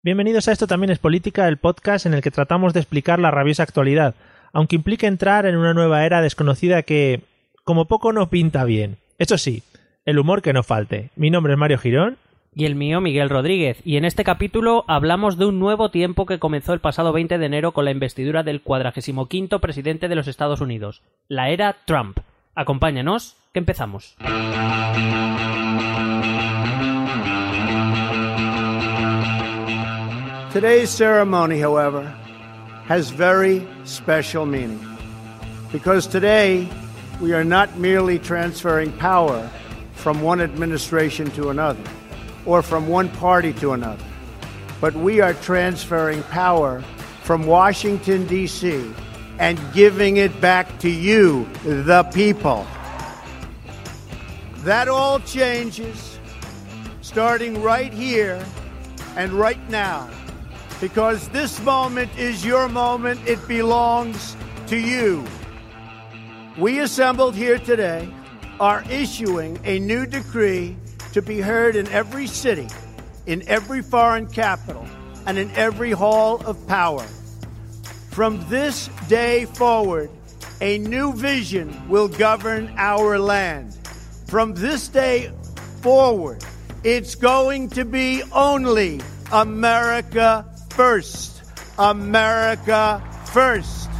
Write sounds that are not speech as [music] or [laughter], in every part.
Bienvenidos a Esto también es política, el podcast en el que tratamos de explicar la rabiosa actualidad, aunque implique entrar en una nueva era desconocida que, como poco, no pinta bien. Eso sí, el humor que no falte. Mi nombre es Mario Girón. Y el mío, Miguel Rodríguez. Y en este capítulo hablamos de un nuevo tiempo que comenzó el pasado 20 de enero con la investidura del 45 presidente de los Estados Unidos, la era Trump. Acompáñanos, que empezamos. Today's ceremony, however, has very special meaning because today we are not merely transferring power from one administration to another or from one party to another, but we are transferring power from Washington, D.C. and giving it back to you, the people. That all changes starting right here and right now because this moment is your moment. It belongs to you. We assembled here today are issuing a new decree to be heard in every city, in every foreign capital, and in every hall of power. From this day forward, a new vision will govern our land. From this day forward, it's going to be only America first. America first.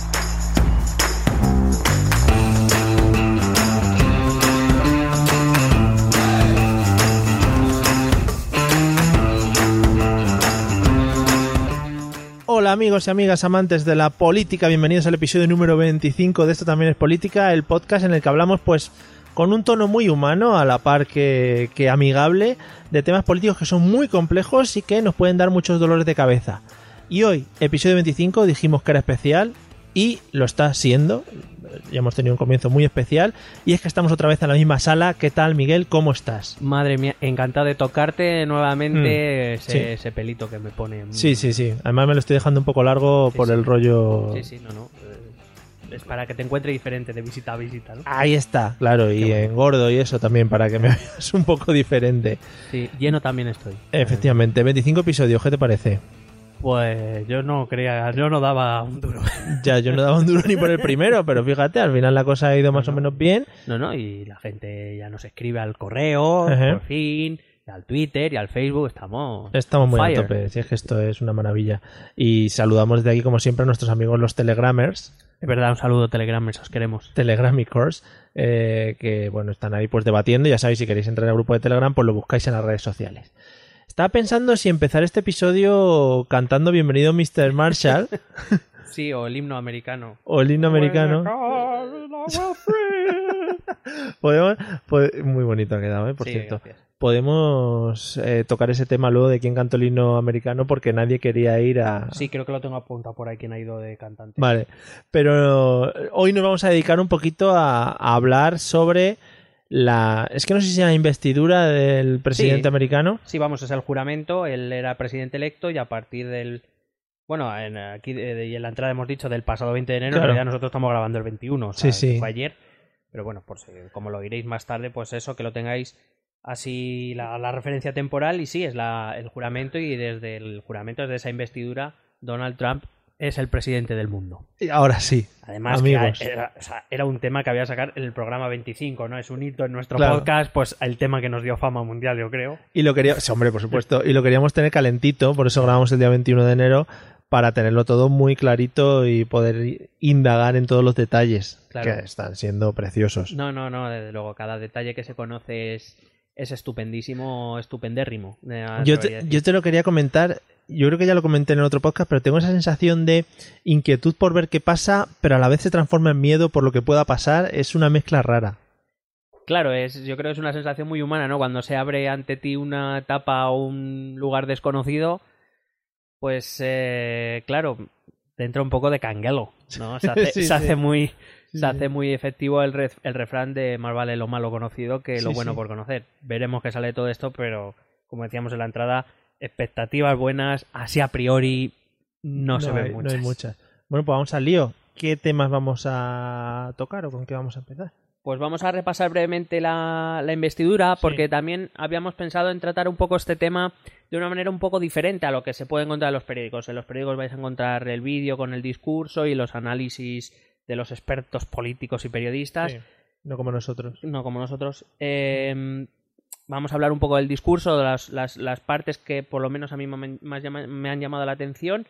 Hola amigos y amigas amantes de la política, bienvenidos al episodio número 25 de Esto también es política, el podcast en el que hablamos pues con un tono muy humano a la par que, que amigable de temas políticos que son muy complejos y que nos pueden dar muchos dolores de cabeza. Y hoy, episodio 25, dijimos que era especial y lo está siendo. Ya hemos tenido un comienzo muy especial y es que estamos otra vez en la misma sala. ¿Qué tal, Miguel? ¿Cómo estás? Madre mía, encantado de tocarte nuevamente Mm, ese, sí. ese pelito que me pone. Sí, sí, sí. Además me lo estoy dejando un poco largo Sí, por sí. el rollo... Sí, sí, no, no. Es para que te encuentre diferente de visita a visita, ¿no? Ahí está, claro, y bueno. engordo y eso también para que me [laughs] veas un poco diferente. Sí, lleno también estoy. Efectivamente, 25 episodios, ¿qué te parece? Pues yo no creía, yo no daba un duro. [laughs] Ya, yo no daba un duro ni por el primero, pero fíjate, al final la cosa ha ido más o menos bien. No, no, y la gente ya nos escribe al correo, Ajá. por fin, y al Twitter y al Facebook, estamos. Estamos muy fire. a tope, si es que esto es una maravilla. Y saludamos desde aquí, como siempre, a nuestros amigos los Telegramers, Es verdad, un saludo Telegram, os queremos. Telegramicors, eh, que bueno, están ahí pues debatiendo. Ya sabéis, si queréis entrar al grupo de Telegram, pues lo buscáis en las redes sociales. Estaba pensando si empezar este episodio cantando Bienvenido Mr. Marshall [laughs] Sí, o el himno americano. o el himno americano. [laughs] Podemos, pod- muy bonito ha quedado, ¿eh? por Sí, cierto. gracias. Podemos eh, tocar ese tema luego de quién cantó el himno americano porque nadie quería ir a... Sí, creo que lo tengo apuntado por ahí quien ha ido de cantante. Vale, pero hoy nos vamos a dedicar un poquito a, a hablar sobre la... Es que no sé si la investidura del presidente Sí. americano. Sí, vamos, es el juramento. Él era presidente electo y a partir del. Bueno, en, aquí de- y en la entrada hemos dicho del pasado 20 de enero, Claro. en realidad nosotros estamos grabando el 21, o sea, Sí, sí. fue ayer. Pero bueno, pues eh, como lo oiréis más tarde, pues eso, que lo tengáis así la, la referencia temporal. Y sí, es la, el juramento y desde el juramento, desde esa investidura, Donald Trump es el presidente del mundo. Y ahora sí. Además, que Amigos. era, sea, era un tema que había que sacar en el programa 25, ¿no? Es un hito en nuestro Claro. podcast, pues el tema que nos dio fama mundial, yo creo. Y lo queríamos... Sí, hombre, por supuesto. Y lo queríamos tener calentito, por eso grabamos el día 21 de enero, para tenerlo todo muy clarito y poder indagar en todos los detalles Claro. que están siendo preciosos. No, no, no, desde luego, cada detalle que se conoce es, es estupendísimo, estupendérrimo. eh, Yo te, yo te lo quería comentar, yo creo que ya lo comenté en el otro podcast, pero tengo esa sensación de inquietud por ver qué pasa, pero a la vez se transforma en miedo por lo que pueda pasar. Es una mezcla rara. Claro, es, yo creo que es una sensación muy humana, ¿no? Cuando se abre ante ti una etapa o un lugar desconocido, Pues eh, claro, te entra un poco de canguelo, ¿no? Se hace, [laughs] Sí, se hace muy se hace muy efectivo el, ref- el refrán de más vale lo malo conocido que lo bueno por conocer. Veremos qué sale de todo esto, pero como decíamos en la entrada, expectativas buenas, así a priori no, se ven hay, muchas. No hay muchas. Bueno, pues vamos al lío. ¿Qué temas vamos a tocar o con qué vamos a empezar? Pues vamos a repasar brevemente la, la investidura, Sí. porque también habíamos pensado en tratar un poco este tema de una manera un poco diferente a lo que se puede encontrar en los periódicos. En los periódicos vais a encontrar el vídeo con el discurso y los análisis de los expertos políticos y periodistas. Sí, no como nosotros. no como nosotros. Eh, vamos a hablar un poco del discurso, de las, las, las partes que por lo menos a mí me, más llama- me han llamado la atención.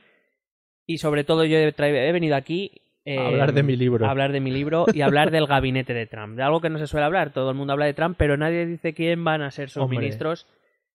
Y sobre todo yo he, venido aquí eh, A hablar de mi libro. a hablar de mi libro y hablar del gabinete de Trump. De algo que no se suele hablar. Todo el mundo habla de Trump, pero nadie dice quién van a ser sus Hombre. ministros.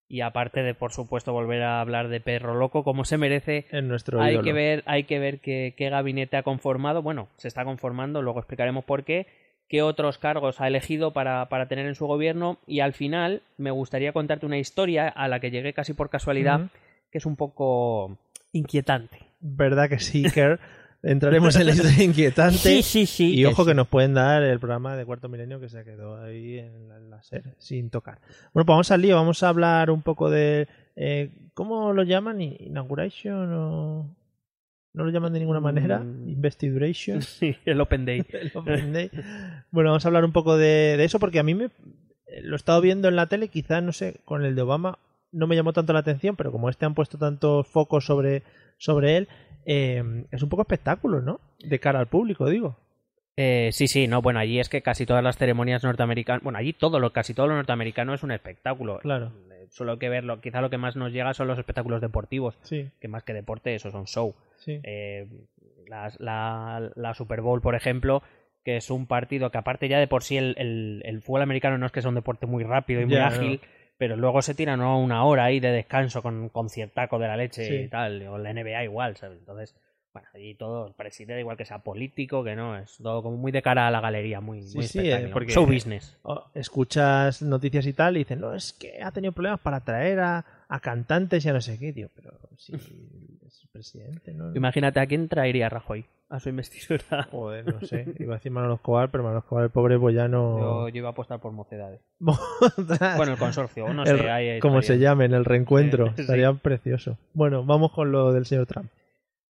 Y aparte de, por supuesto, volver a hablar de perro loco, como se merece, En nuestro hay ídolo. que ver, hay que ver qué, qué gabinete ha conformado. Bueno, se está conformando, luego explicaremos por qué. Qué otros cargos ha elegido para, para tener en su gobierno. Y al final me gustaría contarte una historia a la que llegué casi por casualidad, que es un poco inquietante. ¿Verdad que sí, Kerr? [laughs] Entraremos en la historia [laughs] inquietante. sí, sí. Y ojo sí. que nos pueden dar el programa de Cuarto Milenio que se quedó ahí en la, en la serie, sin tocar. Bueno, pues vamos al lío. Vamos a hablar un poco de... eh, ¿Cómo lo llaman? ¿Inauguration o...? ¿No lo llaman de ninguna manera? Mm. ¿Investiduration? [laughs] Sí, el Open Day. [laughs] El Open Day. Bueno, vamos a hablar un poco de, de eso porque a mí me lo he estado viendo en la tele, quizás, no sé, con el de Obama no me llamó tanto la atención, pero como este han puesto tantos focos sobre, sobre él, eh, es un poco espectáculo, ¿no? De cara al público, digo. Eh, sí, sí, no, bueno, allí es que casi todas las ceremonias norteamericanas, bueno, allí todo lo, casi todo lo norteamericano es un espectáculo. Claro. Eh, Solo que verlo, quizá lo que más nos llega son los espectáculos deportivos, Sí, que más que deporte, eso son show. sí. Eh, la, la Super Bowl, por ejemplo, que es un partido que aparte ya de por sí el, el, el fútbol americano no es que sea un deporte muy rápido y muy Ya, ágil, pero luego se tiran ¿no? una hora ahí de descanso con conciertaco de la leche Sí. y tal, o la NBA igual, ¿sabes? Entonces, bueno, allí todo, el presidente igual que sea político, que no, es todo como muy de cara a la galería, muy, Sí, muy sí, espectáculo. eh, porque- Show business. Escuchas noticias y tal y dicen, no, es que ha tenido problemas para traer a, a cantantes y a no sé qué, tío. Pero si [laughs] es presidente, ¿no? Imagínate a quién traería Rajoy a su investidura. [laughs] Joder, no sé. [laughs] Iba a decir Manolo Escobar, pero Manolo Escobar, el pobre, pues ya no... Yo, yo iba a apostar por mocedades. Bueno, el consorcio, no El- sé, hay como se llamen, el reencuentro. Sí. Estaría precioso. Bueno, vamos con lo del señor Trump.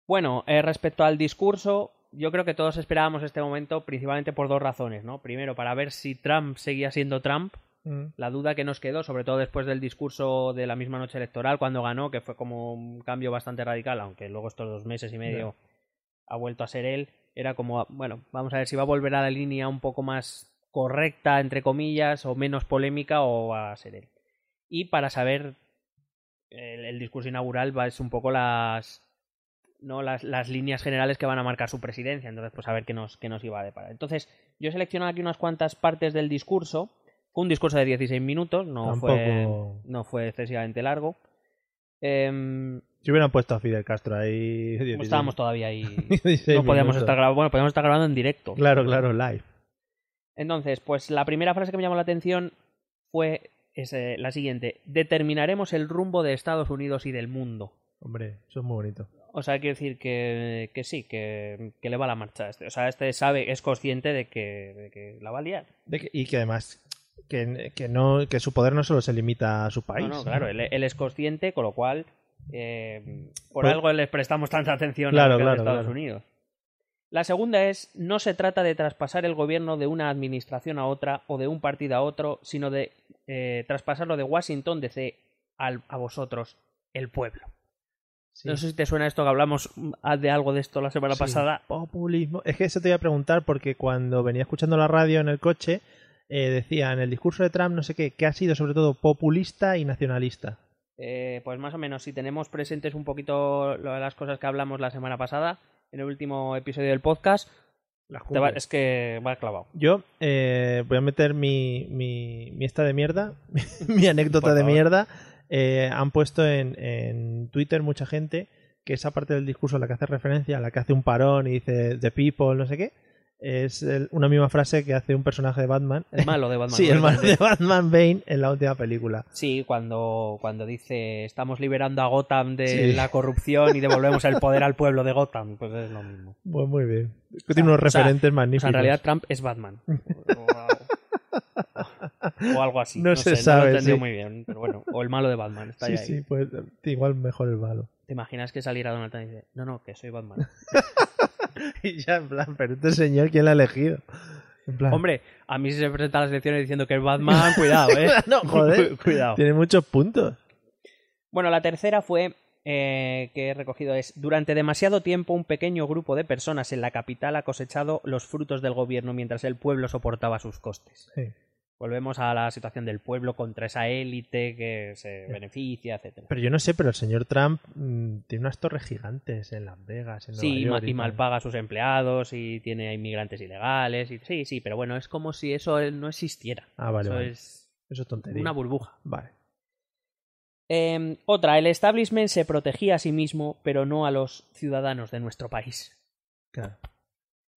Bueno, eh, respecto al discurso, yo creo que todos esperábamos este momento principalmente por dos razones, ¿no? Primero, para ver si Trump seguía siendo Trump, Mm. la duda que nos quedó, sobre todo después del discurso de la misma noche electoral, cuando ganó, que fue como un cambio bastante radical, aunque luego estos dos meses y medio ha vuelto a ser él, era como, bueno, vamos a ver si va a volver a la línea un poco más correcta, entre comillas, o menos polémica, o va a ser él. Y para saber, el, el discurso inaugural va es un poco las no las, las líneas generales que van a marcar su presidencia. Entonces, pues a ver qué nos, qué nos iba a deparar. Entonces, yo he seleccionado aquí unas cuantas partes del discurso. Fue un discurso de 16 minutos, no, fue, no fue excesivamente largo. Em, Si hubieran puesto a Fidel Castro ahí... como estábamos todavía ahí. [laughs] 16 no podíamos estar grabando. Bueno, podíamos estar grabando en directo. Claro, claro, live. Entonces, pues la primera frase que me llamó la atención fue es, eh, la siguiente: Determinaremos el rumbo de Estados Unidos y del mundo. Hombre, eso es muy bonito. O sea, quiero decir que, que sí, que, que le va la marcha a este. O sea, este sabe, es consciente de que, de que la va a liar. De que- y que además que, que no que su poder no solo se limita a su país. no, no, claro, él, él es consciente, con lo cual, eh, por Pues- algo les prestamos tanta atención Claro, a claro, Estados claro. Unidos. La segunda es, no se trata de traspasar el gobierno de una administración a otra o de un partido a otro, sino de eh, traspasarlo de Washington DC al, a vosotros, el pueblo. Sí. No sé si te suena esto que hablamos mm, de algo de esto la semana Sí, pasada. Populismo. Es que eso te iba a preguntar porque cuando venía escuchando la radio en el coche eh, decía en el discurso de Trump no sé qué, que ha sido sobre todo populista y nacionalista. Eh, pues más o menos, si tenemos presentes un poquito lo de las cosas que hablamos la semana pasada, en el último episodio del podcast, te va- es que va clavado. Yo eh, voy a meter mi, mi, mi esta de mierda, [laughs] mi anécdota de mierda. Eh, han puesto en, en Twitter mucha gente que esa parte del discurso a la que hace referencia, a la que hace un parón y dice The People, no sé qué, es el- una misma frase que hace un personaje de Batman. El malo de Batman. [laughs] sí, el malo de Batman Bane en la última película. Sí, cuando, cuando dice estamos liberando a Gotham de Sí. la corrupción y devolvemos el poder al pueblo de Gotham, pues es lo mismo. Pues muy bien. Tiene unos o sea, referentes O magníficos. sea, en realidad Trump es Batman. [laughs] O, algo así. [laughs] No se sé, sabe, No lo he entendido sí. muy bien, pero bueno. O el malo de Batman. Está sí, ahí. sí, pues igual mejor el malo. ¿Te imaginas que saliera Donald Trump y dice, no, no, que soy Batman? [laughs] Y ya en plan, pero este señor, ¿quién la ha elegido? En plan, Hombre, a mí si se presenta a las elecciones diciendo que es Batman, [laughs] cuidado, ¿eh? no, joder. cuidado. Tiene muchos puntos. Bueno, la tercera fue eh, que he recogido es durante demasiado tiempo un pequeño grupo de personas en la capital ha cosechado los frutos del gobierno mientras el pueblo soportaba sus costes. Sí. Volvemos a la situación del pueblo contra esa élite que se beneficia, etcétera. Pero yo no sé, pero el señor Trump mm, tiene unas torres gigantes en Las Vegas, en Sí, y, Nueva York y mal paga a sus empleados y tiene inmigrantes ilegales. Y, sí, sí, pero bueno, es como si eso no existiera. Ah, vale, eso vale. es Eso es tontería. una burbuja. Vale. Eh, otra, el establishment se protegía a sí mismo, pero no a los ciudadanos de nuestro país. Claro.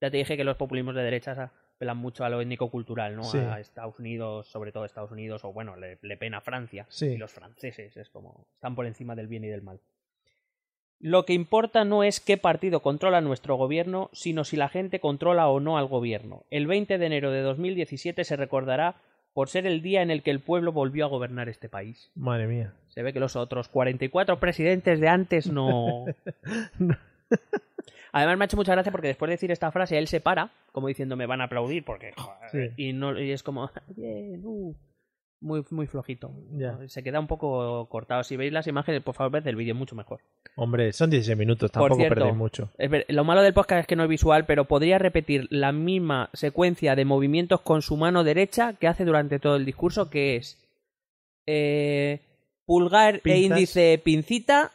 Ya te dije que los populismos de derechas apelan mucho a lo étnico-cultural, ¿no? Sí. A Estados Unidos, sobre todo Estados Unidos, o bueno, le, le pena a Francia. Sí. Y los franceses, es como, están por encima del bien y del mal. Lo que importa no es qué partido controla nuestro gobierno, sino si la gente controla o no al gobierno. El 20 de enero de 2017 se recordará por ser el día en el que el pueblo volvió a gobernar este país. Madre mía. Se ve que los otros 44 presidentes de antes no... [laughs] [laughs] Además me ha hecho mucha gracia porque después de decir esta frase él se para, como diciendo me van a aplaudir porque... joder", Sí. y, no, y es como... [laughs] "Bien, uh", muy, muy flojito. Se queda un poco cortado. Si veis las imágenes, por favor, ved el vídeo mucho mejor. Hombre, son 16 minutos, tampoco cierto, perdéis mucho. Ver- lo malo del podcast es que no es visual, pero podría repetir la misma secuencia de movimientos con su mano derecha que hace durante todo el discurso, que es eh, pulgar e índice pincita,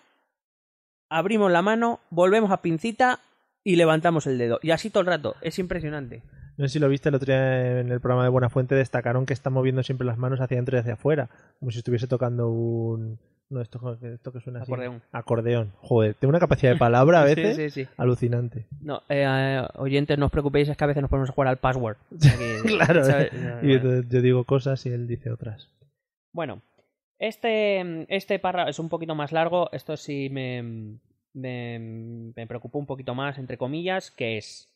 abrimos la mano, volvemos a pincita y levantamos el dedo. Y así todo el rato. Es impresionante. No sé si lo viste el otro día en el programa de Buena Fuente, destacaron que está moviendo siempre las manos hacia adentro y hacia afuera, como si estuviese tocando un... No, esto, esto que suena así. Acordeón. Acordeón. Joder, tiene una capacidad de palabra a [laughs] Sí, veces sí, sí. alucinante. No, eh, oyentes, no os preocupéis, es que a veces nos ponemos a jugar al password. [laughs] Aquí, claro, ¿sabes? ¿eh? y entonces yo digo cosas y él dice otras. Bueno, este, este párrafo es un poquito más largo. Esto sí me, me, me preocupó un poquito más, entre comillas, que es...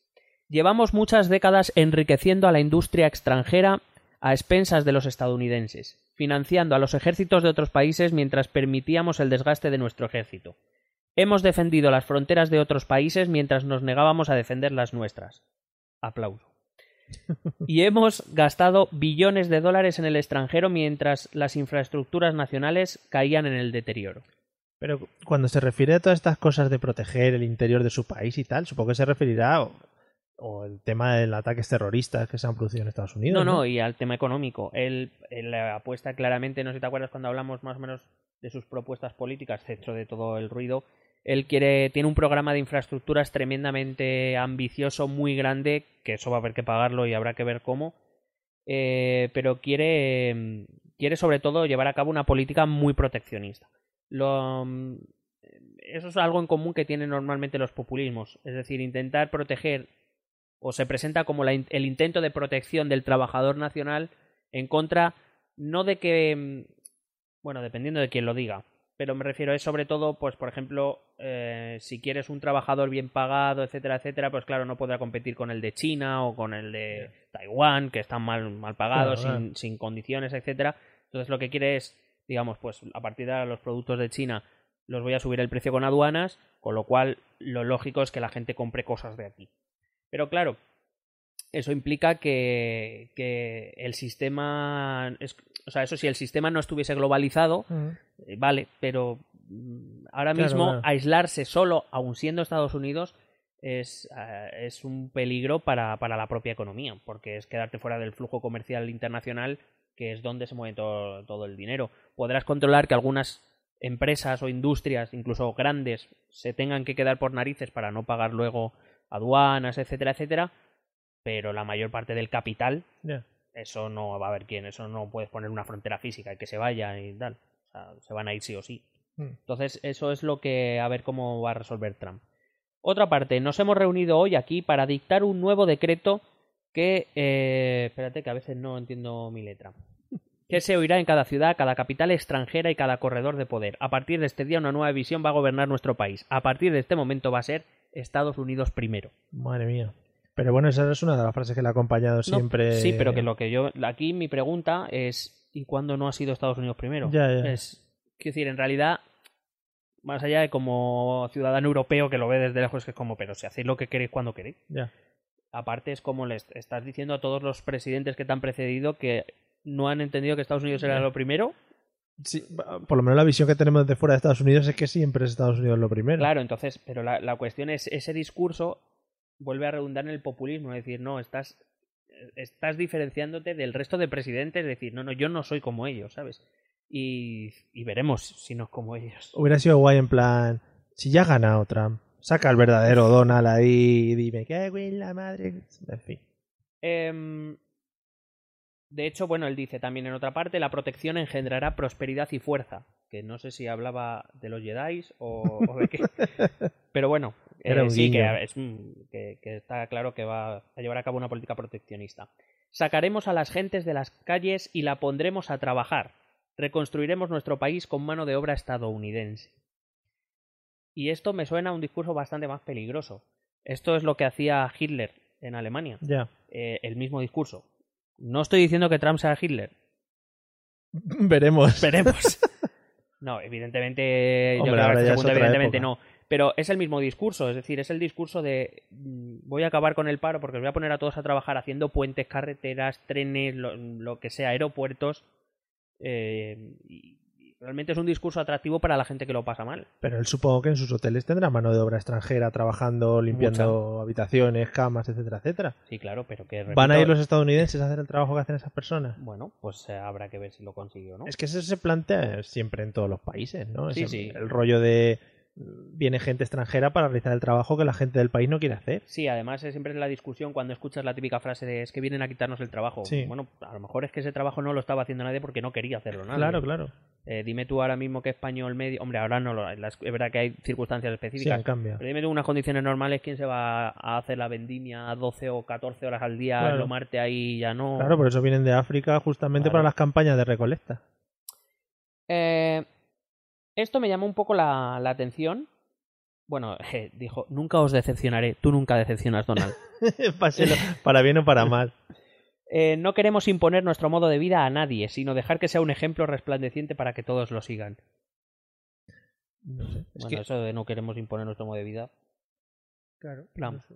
Llevamos muchas décadas enriqueciendo a la industria extranjera a expensas de los estadounidenses, financiando a los ejércitos de otros países mientras permitíamos el desgaste de nuestro ejército. Hemos defendido las fronteras de otros países mientras nos negábamos a defender las nuestras. Aplauso. Y hemos gastado billones de dólares en el extranjero mientras las infraestructuras nacionales caían en el deterioro. Pero cuando se refiere a todas estas cosas de proteger el interior de su país y tal, supongo que se referirá o, o el tema de los ataques terroristas que se han producido en Estados Unidos. No, No, no, y al tema económico. Él, él apuesta claramente, no sé si te acuerdas cuando hablamos más o menos de sus propuestas políticas dentro de todo el ruido. Él quiere, tiene un programa de infraestructuras tremendamente ambicioso, muy grande, que eso va a haber que pagarlo y habrá que ver cómo. Eh, pero quiere, quiere sobre todo llevar a cabo una política muy proteccionista. Eso es algo en común que tienen normalmente los populismos, es decir, intentar proteger o se presenta como el intento de protección del trabajador nacional en contra no de que bueno dependiendo de quién lo diga pero me refiero es sobre todo pues por ejemplo eh, si quieres un trabajador bien pagado etcétera etcétera pues claro no podrá competir con el de China o con el de Taiwán que están mal mal pagados Claro, sin, claro. sin condiciones etcétera. Entonces lo que quiere es digamos pues a partir de los productos de China los voy a subir el precio con aduanas con lo cual lo lógico es que la gente compre cosas de aquí. Pero claro, eso implica que, que el sistema. Es, o sea, eso si el sistema no estuviese globalizado, Mm. eh, vale, pero mm, ahora Claro, mismo claro. aislarse solo, aun siendo Estados Unidos, es, eh, es un peligro para, para la propia economía, porque es quedarte fuera del flujo comercial internacional, que es donde se mueve todo, todo el dinero. Podrás controlar que algunas empresas o industrias, incluso grandes, se tengan que quedar por narices para no pagar luego aduanas, etcétera, etcétera, pero la mayor parte del capital, eso no va a haber quién, eso no puedes poner una frontera física y que se vaya y tal. O sea, se van a ir sí o sí. Mm. Entonces, eso es lo que a ver cómo va a resolver Trump. Otra parte, nos hemos reunido hoy aquí para dictar un nuevo decreto que... eh, espérate que a veces no entiendo mi letra. [laughs] Que se oirá en cada ciudad, cada capital extranjera y cada corredor de poder. A partir de este día una nueva visión va a gobernar nuestro país. A partir de este momento va a ser Estados Unidos primero. Madre mía. Pero bueno, esa es una de las frases que le ha acompañado No, siempre. sí, pero que lo que yo... Aquí mi pregunta es ¿y cuándo no ha sido Estados Unidos primero? Ya, ya. Es, quiero decir, en realidad, más allá de como ciudadano europeo que lo ve desde lejos, que es como, pero si hacéis lo que queréis cuando queréis. Ya. Aparte es como les estás diciendo a todos los presidentes que te han precedido que no han entendido que Estados Unidos era lo primero. Sí, por lo menos la visión que tenemos de fuera de Estados Unidos es que siempre es Estados Unidos lo primero. Claro, entonces, pero la, la cuestión es, ese discurso vuelve a redundar en el populismo, es decir, no, estás, estás diferenciándote del resto de presidentes, es decir, no, no, yo no soy como ellos, ¿sabes? Y, y veremos si no es como ellos. Hubiera sido guay en plan, si ya ha ganado Trump, saca al verdadero Donald ahí y dime, ¿qué güey la madre? En fin. Em, de hecho, bueno, él dice también en otra parte, la protección engendrará prosperidad y fuerza. Que no sé si hablaba de los Jedi o, o de qué. [laughs] Pero bueno, eh, Era sí, que, es, que, que está claro que va a llevar a cabo una política proteccionista. Sacaremos a las gentes de las calles y la pondremos a trabajar. Reconstruiremos nuestro país con mano de obra estadounidense. Y esto me suena a un discurso bastante más peligroso. Esto es lo que hacía Hitler en Alemania eh, el mismo discurso. No estoy diciendo que Trump sea Hitler. [laughs] Veremos. Veremos. [laughs] no, evidentemente, yo creo que este punto, evidentemente época. no. Pero es el mismo discurso, es decir, es el discurso de mm, voy a acabar con el paro porque os voy a poner a todos a trabajar haciendo puentes, carreteras, trenes, lo, lo que sea, aeropuertos. eh, y realmente es un discurso atractivo para la gente que lo pasa mal. Pero él supongo que en sus hoteles tendrá mano de obra extranjera trabajando, limpiando habitaciones, camas, etcétera, etcétera. Sí, claro, pero que ¿Van a ir los estadounidenses a hacer el trabajo que hacen esas personas? Bueno, pues eh, habrá que ver si lo consigue o no. Es que eso se plantea siempre en todos los países, ¿no? Sí, sí. El rollo de viene gente extranjera para realizar el trabajo que la gente del país no quiere hacer. Sí, además es siempre la discusión cuando escuchas la típica frase de es que vienen a quitarnos el trabajo. Sí. Bueno, a lo mejor es que ese trabajo no lo estaba haciendo nadie porque no quería hacerlo nadie. Claro, claro. Eh, dime tú ahora mismo que español medio... Hombre, ahora no lo... Es verdad que hay circunstancias Sí, específicas. en cambio. pero dime tú unas condiciones normales, ¿quién se va a hacer la vendimia a 12 o 14 horas al día, Claro. lo marte ahí ya no? Claro, por eso vienen de África justamente Claro. para las campañas de recolecta. Eh, esto me llamó un poco la, la atención. Bueno, [laughs] eh, dijo, nunca os decepcionaré. Tú nunca decepcionas, Donald. [laughs] Páselo, para bien o para mal. Eh, no queremos imponer nuestro modo de vida a nadie, sino dejar que sea un ejemplo resplandeciente para que todos lo sigan. No sé. Es bueno, que, eso de no queremos imponer nuestro modo de vida. claro, plan. no sé.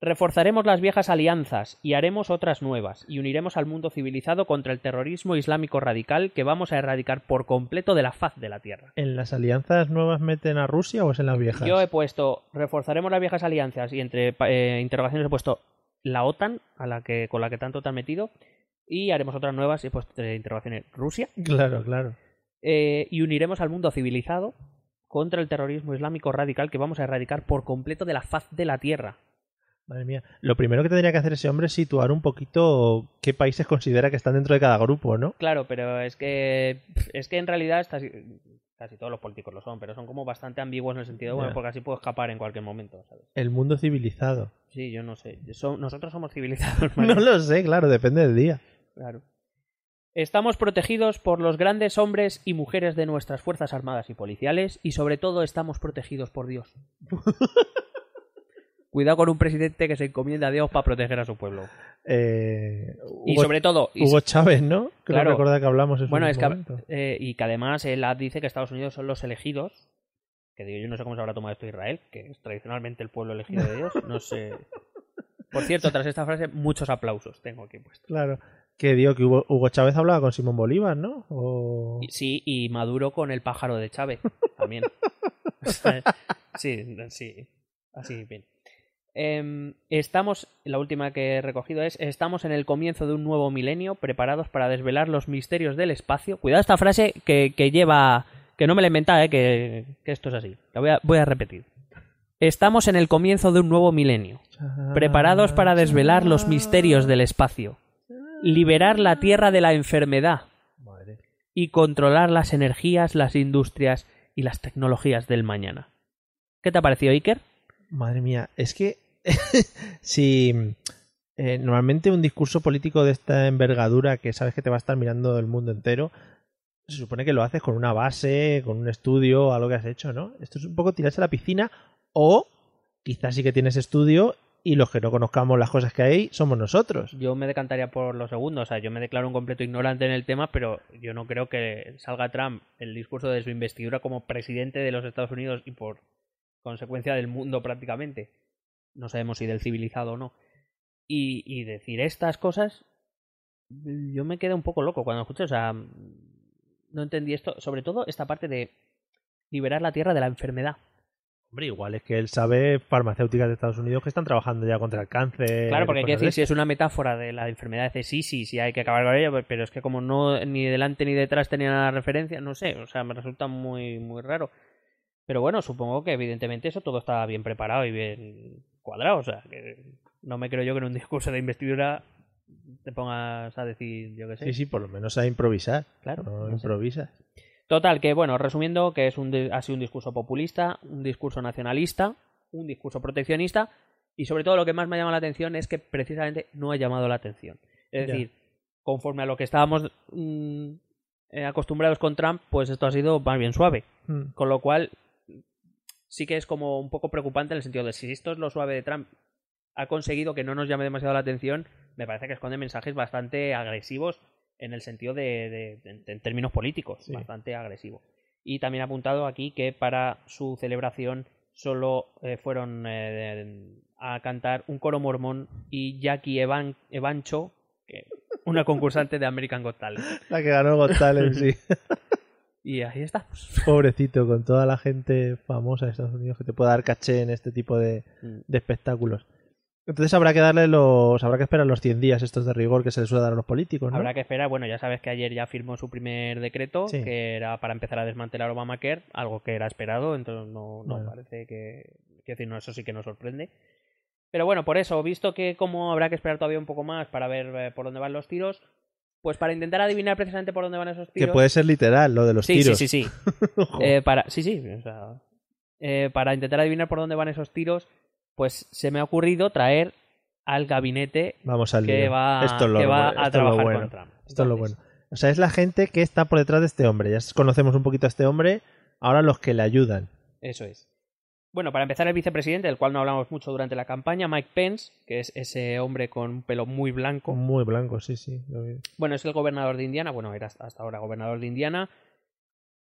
Reforzaremos las viejas alianzas y haremos otras nuevas, y uniremos al mundo civilizado contra el terrorismo islámico radical que vamos a erradicar por completo de la faz de la Tierra. ¿En las alianzas nuevas meten a Rusia o es en las viejas? Yo he puesto, reforzaremos las viejas alianzas y entre eh, interrogaciones he puesto la OTAN, a la que, con la que tanto te han metido, y haremos otras nuevas y he puesto eh, interrogaciones Rusia, Claro, claro. eh, y uniremos al mundo civilizado contra el terrorismo islámico radical que vamos a erradicar por completo de la faz de la Tierra. Madre mía. Lo primero que tendría que hacer ese hombre es situar un poquito qué países considera que están dentro de cada grupo, ¿no? Claro, pero es que es que en realidad estas- casi todos los políticos lo son, pero son como bastante ambiguos en el sentido, bueno, Ya. porque así puedo escapar en cualquier momento, ¿sabes? El mundo civilizado. Sí, yo no sé. So- nosotros somos civilizados, [laughs] No Mario. lo sé, claro, depende del día. Claro. Estamos protegidos por los grandes hombres y mujeres de nuestras Fuerzas Armadas y Policiales y sobre todo estamos protegidos por Dios. [laughs] Cuidado con un presidente que se encomienda a Dios para proteger a su pueblo. Eh, Y sobre todo... Hugo Chávez, ¿no? Creo Claro. recordar que hablamos en bueno, es que, eh, y que además él dice que Estados Unidos son los elegidos. Que digo, yo no sé cómo se habrá tomado esto Israel, que es tradicionalmente el pueblo elegido de Dios. No sé. [laughs] Por cierto, tras esta frase, muchos aplausos tengo aquí puestos. Claro. Que digo que Hugo, Hugo Chávez hablaba con Simón Bolívar, ¿no? O... Sí, y Maduro con el pájaro de Chávez también. [laughs] [laughs] sí, sí. Así, bien. Em, estamos, la última que he recogido es, estamos en el comienzo de un nuevo milenio, preparados para desvelar los misterios del espacio. Cuidado esta frase que, que lleva, que no me la he inventado, eh, que, que esto es así. La voy a, voy a repetir. Estamos en el comienzo de un nuevo milenio, preparados para desvelar los misterios del espacio, liberar la Tierra de la enfermedad, y controlar las energías, las industrias y las tecnologías del mañana. ¿Qué te ha parecido, Iker? Madre mía, es que [laughs] si eh, normalmente un discurso político de esta envergadura que sabes que te va a estar mirando el mundo entero, se supone que lo haces con una base, con un estudio, algo que has hecho, ¿no? Esto es un poco tirarse a la piscina o quizás sí que tienes estudio y los que no conozcamos las cosas que hay somos nosotros. Yo me decantaría por los segundos, o sea, yo me declaro un completo ignorante en el tema, pero yo no creo que salga Trump el discurso de su investidura como presidente de los Estados Unidos y por consecuencia del mundo prácticamente. No sabemos si del civilizado o no. Y, y decir estas cosas, yo me quedé un poco loco cuando escuché, o sea, no entendí esto, sobre todo esta parte de liberar la tierra de la enfermedad. Hombre, igual es que él sabe farmacéuticas de Estados Unidos que están trabajando ya contra el cáncer. Claro, porque hay que decir, de si es una metáfora de la enfermedad de sí, sí, sí hay que acabar con ella, pero es que como no ni delante ni detrás tenía la referencia, no sé, o sea, me resulta muy, muy raro. Pero bueno, supongo que evidentemente eso todo está bien preparado y bien cuadrado, o sea, que no me creo yo que en un discurso de investidura te pongas a decir, yo qué sé. Sí, sí, por lo menos a improvisar. Claro, No, sé. improvisas. Total, que bueno, resumiendo, que es un, ha sido un discurso populista, un discurso nacionalista, un discurso proteccionista y sobre todo lo que más me ha llamado la atención es que precisamente no ha llamado la atención. Es Ya. decir, conforme a lo que estábamos mm, eh, acostumbrados con Trump, pues esto ha sido más bien suave. Mm. Con lo cual, sí que es como un poco preocupante en el sentido de si esto es lo suave de Trump, ha conseguido que no nos llame demasiado la atención, me parece que esconde mensajes bastante agresivos en el sentido de, de- de- en términos políticos, Sí. bastante agresivo. Y también ha apuntado aquí que para su celebración solo eh, fueron eh, a cantar un coro mormón y Jackie Evan, Evancho, que- una concursante de American Got Talent. [laughs] La que ganó Got Talent, sí. [laughs] Y ahí está. Pobrecito, con toda la gente famosa de Estados Unidos que te puede dar caché en este tipo de, Mm. de espectáculos. Entonces habrá que darle los. Habrá que esperar los 100 días estos de rigor que se les suele dar a los políticos, ¿no? Habrá que esperar, bueno, ya sabes que ayer ya firmó su primer decreto, Sí. que era para empezar a desmantelar Obamacare, algo que era esperado, entonces no, no Bueno. parece que, que decir, no, eso sí que nos sorprende. Pero bueno, por eso, visto que como habrá que esperar todavía un poco más para ver eh, por dónde van los tiros, pues para intentar adivinar precisamente por dónde van esos tiros. Que puede ser literal lo de los sí, tiros. sí, sí, [laughs] sí. Eh, para, sí, sí, o sea, eh, para intentar adivinar por dónde van esos tiros, pues se me ha ocurrido traer al gabinete Vamos al que lío. va, Esto es lo, que va bueno, a esto es lo trabajar bueno. con Trump. Esto es lo bueno. O sea, es la gente que está por detrás de este hombre. Ya conocemos un poquito a este hombre. Ahora los que le ayudan. Eso es. Bueno, para empezar, el vicepresidente, del cual no hablamos mucho durante la campaña, Mike Pence, que es ese hombre con un pelo muy blanco. Muy blanco, sí, sí. Bueno, es el gobernador de Indiana. Bueno, era hasta ahora gobernador de Indiana.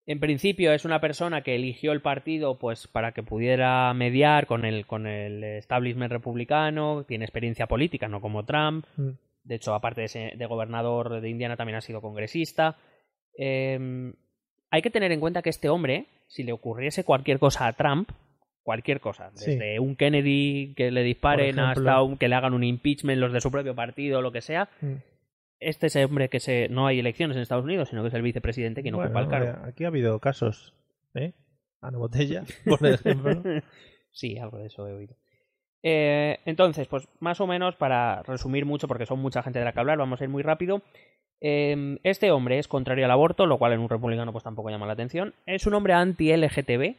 En principio es una persona que eligió el partido pues para que pudiera mediar con el, con el establishment republicano, tiene experiencia política, no como Trump. Mm. De hecho, aparte de, ser- de gobernador de Indiana, también ha sido congresista. Eh, hay que tener en cuenta que este hombre, si le ocurriese cualquier cosa a Trump, cualquier cosa, Sí. desde un Kennedy que le disparen hasta un, que le hagan un impeachment los de su propio partido, lo que sea, Mm. este es el hombre que se no hay elecciones en Estados Unidos, sino que es el vicepresidente quien Bueno, ocupa el cargo. Aquí ha habido casos. ¿Eh? Ana Botella, [laughs] por ejemplo. sí, algo de eso he oído. Eh, entonces, pues más o menos, para resumir mucho, porque son mucha gente de la que hablar, vamos a ir muy rápido. Eh, este hombre es contrario al aborto, lo cual en un republicano pues tampoco llama la atención. Es un hombre anti-LGTB,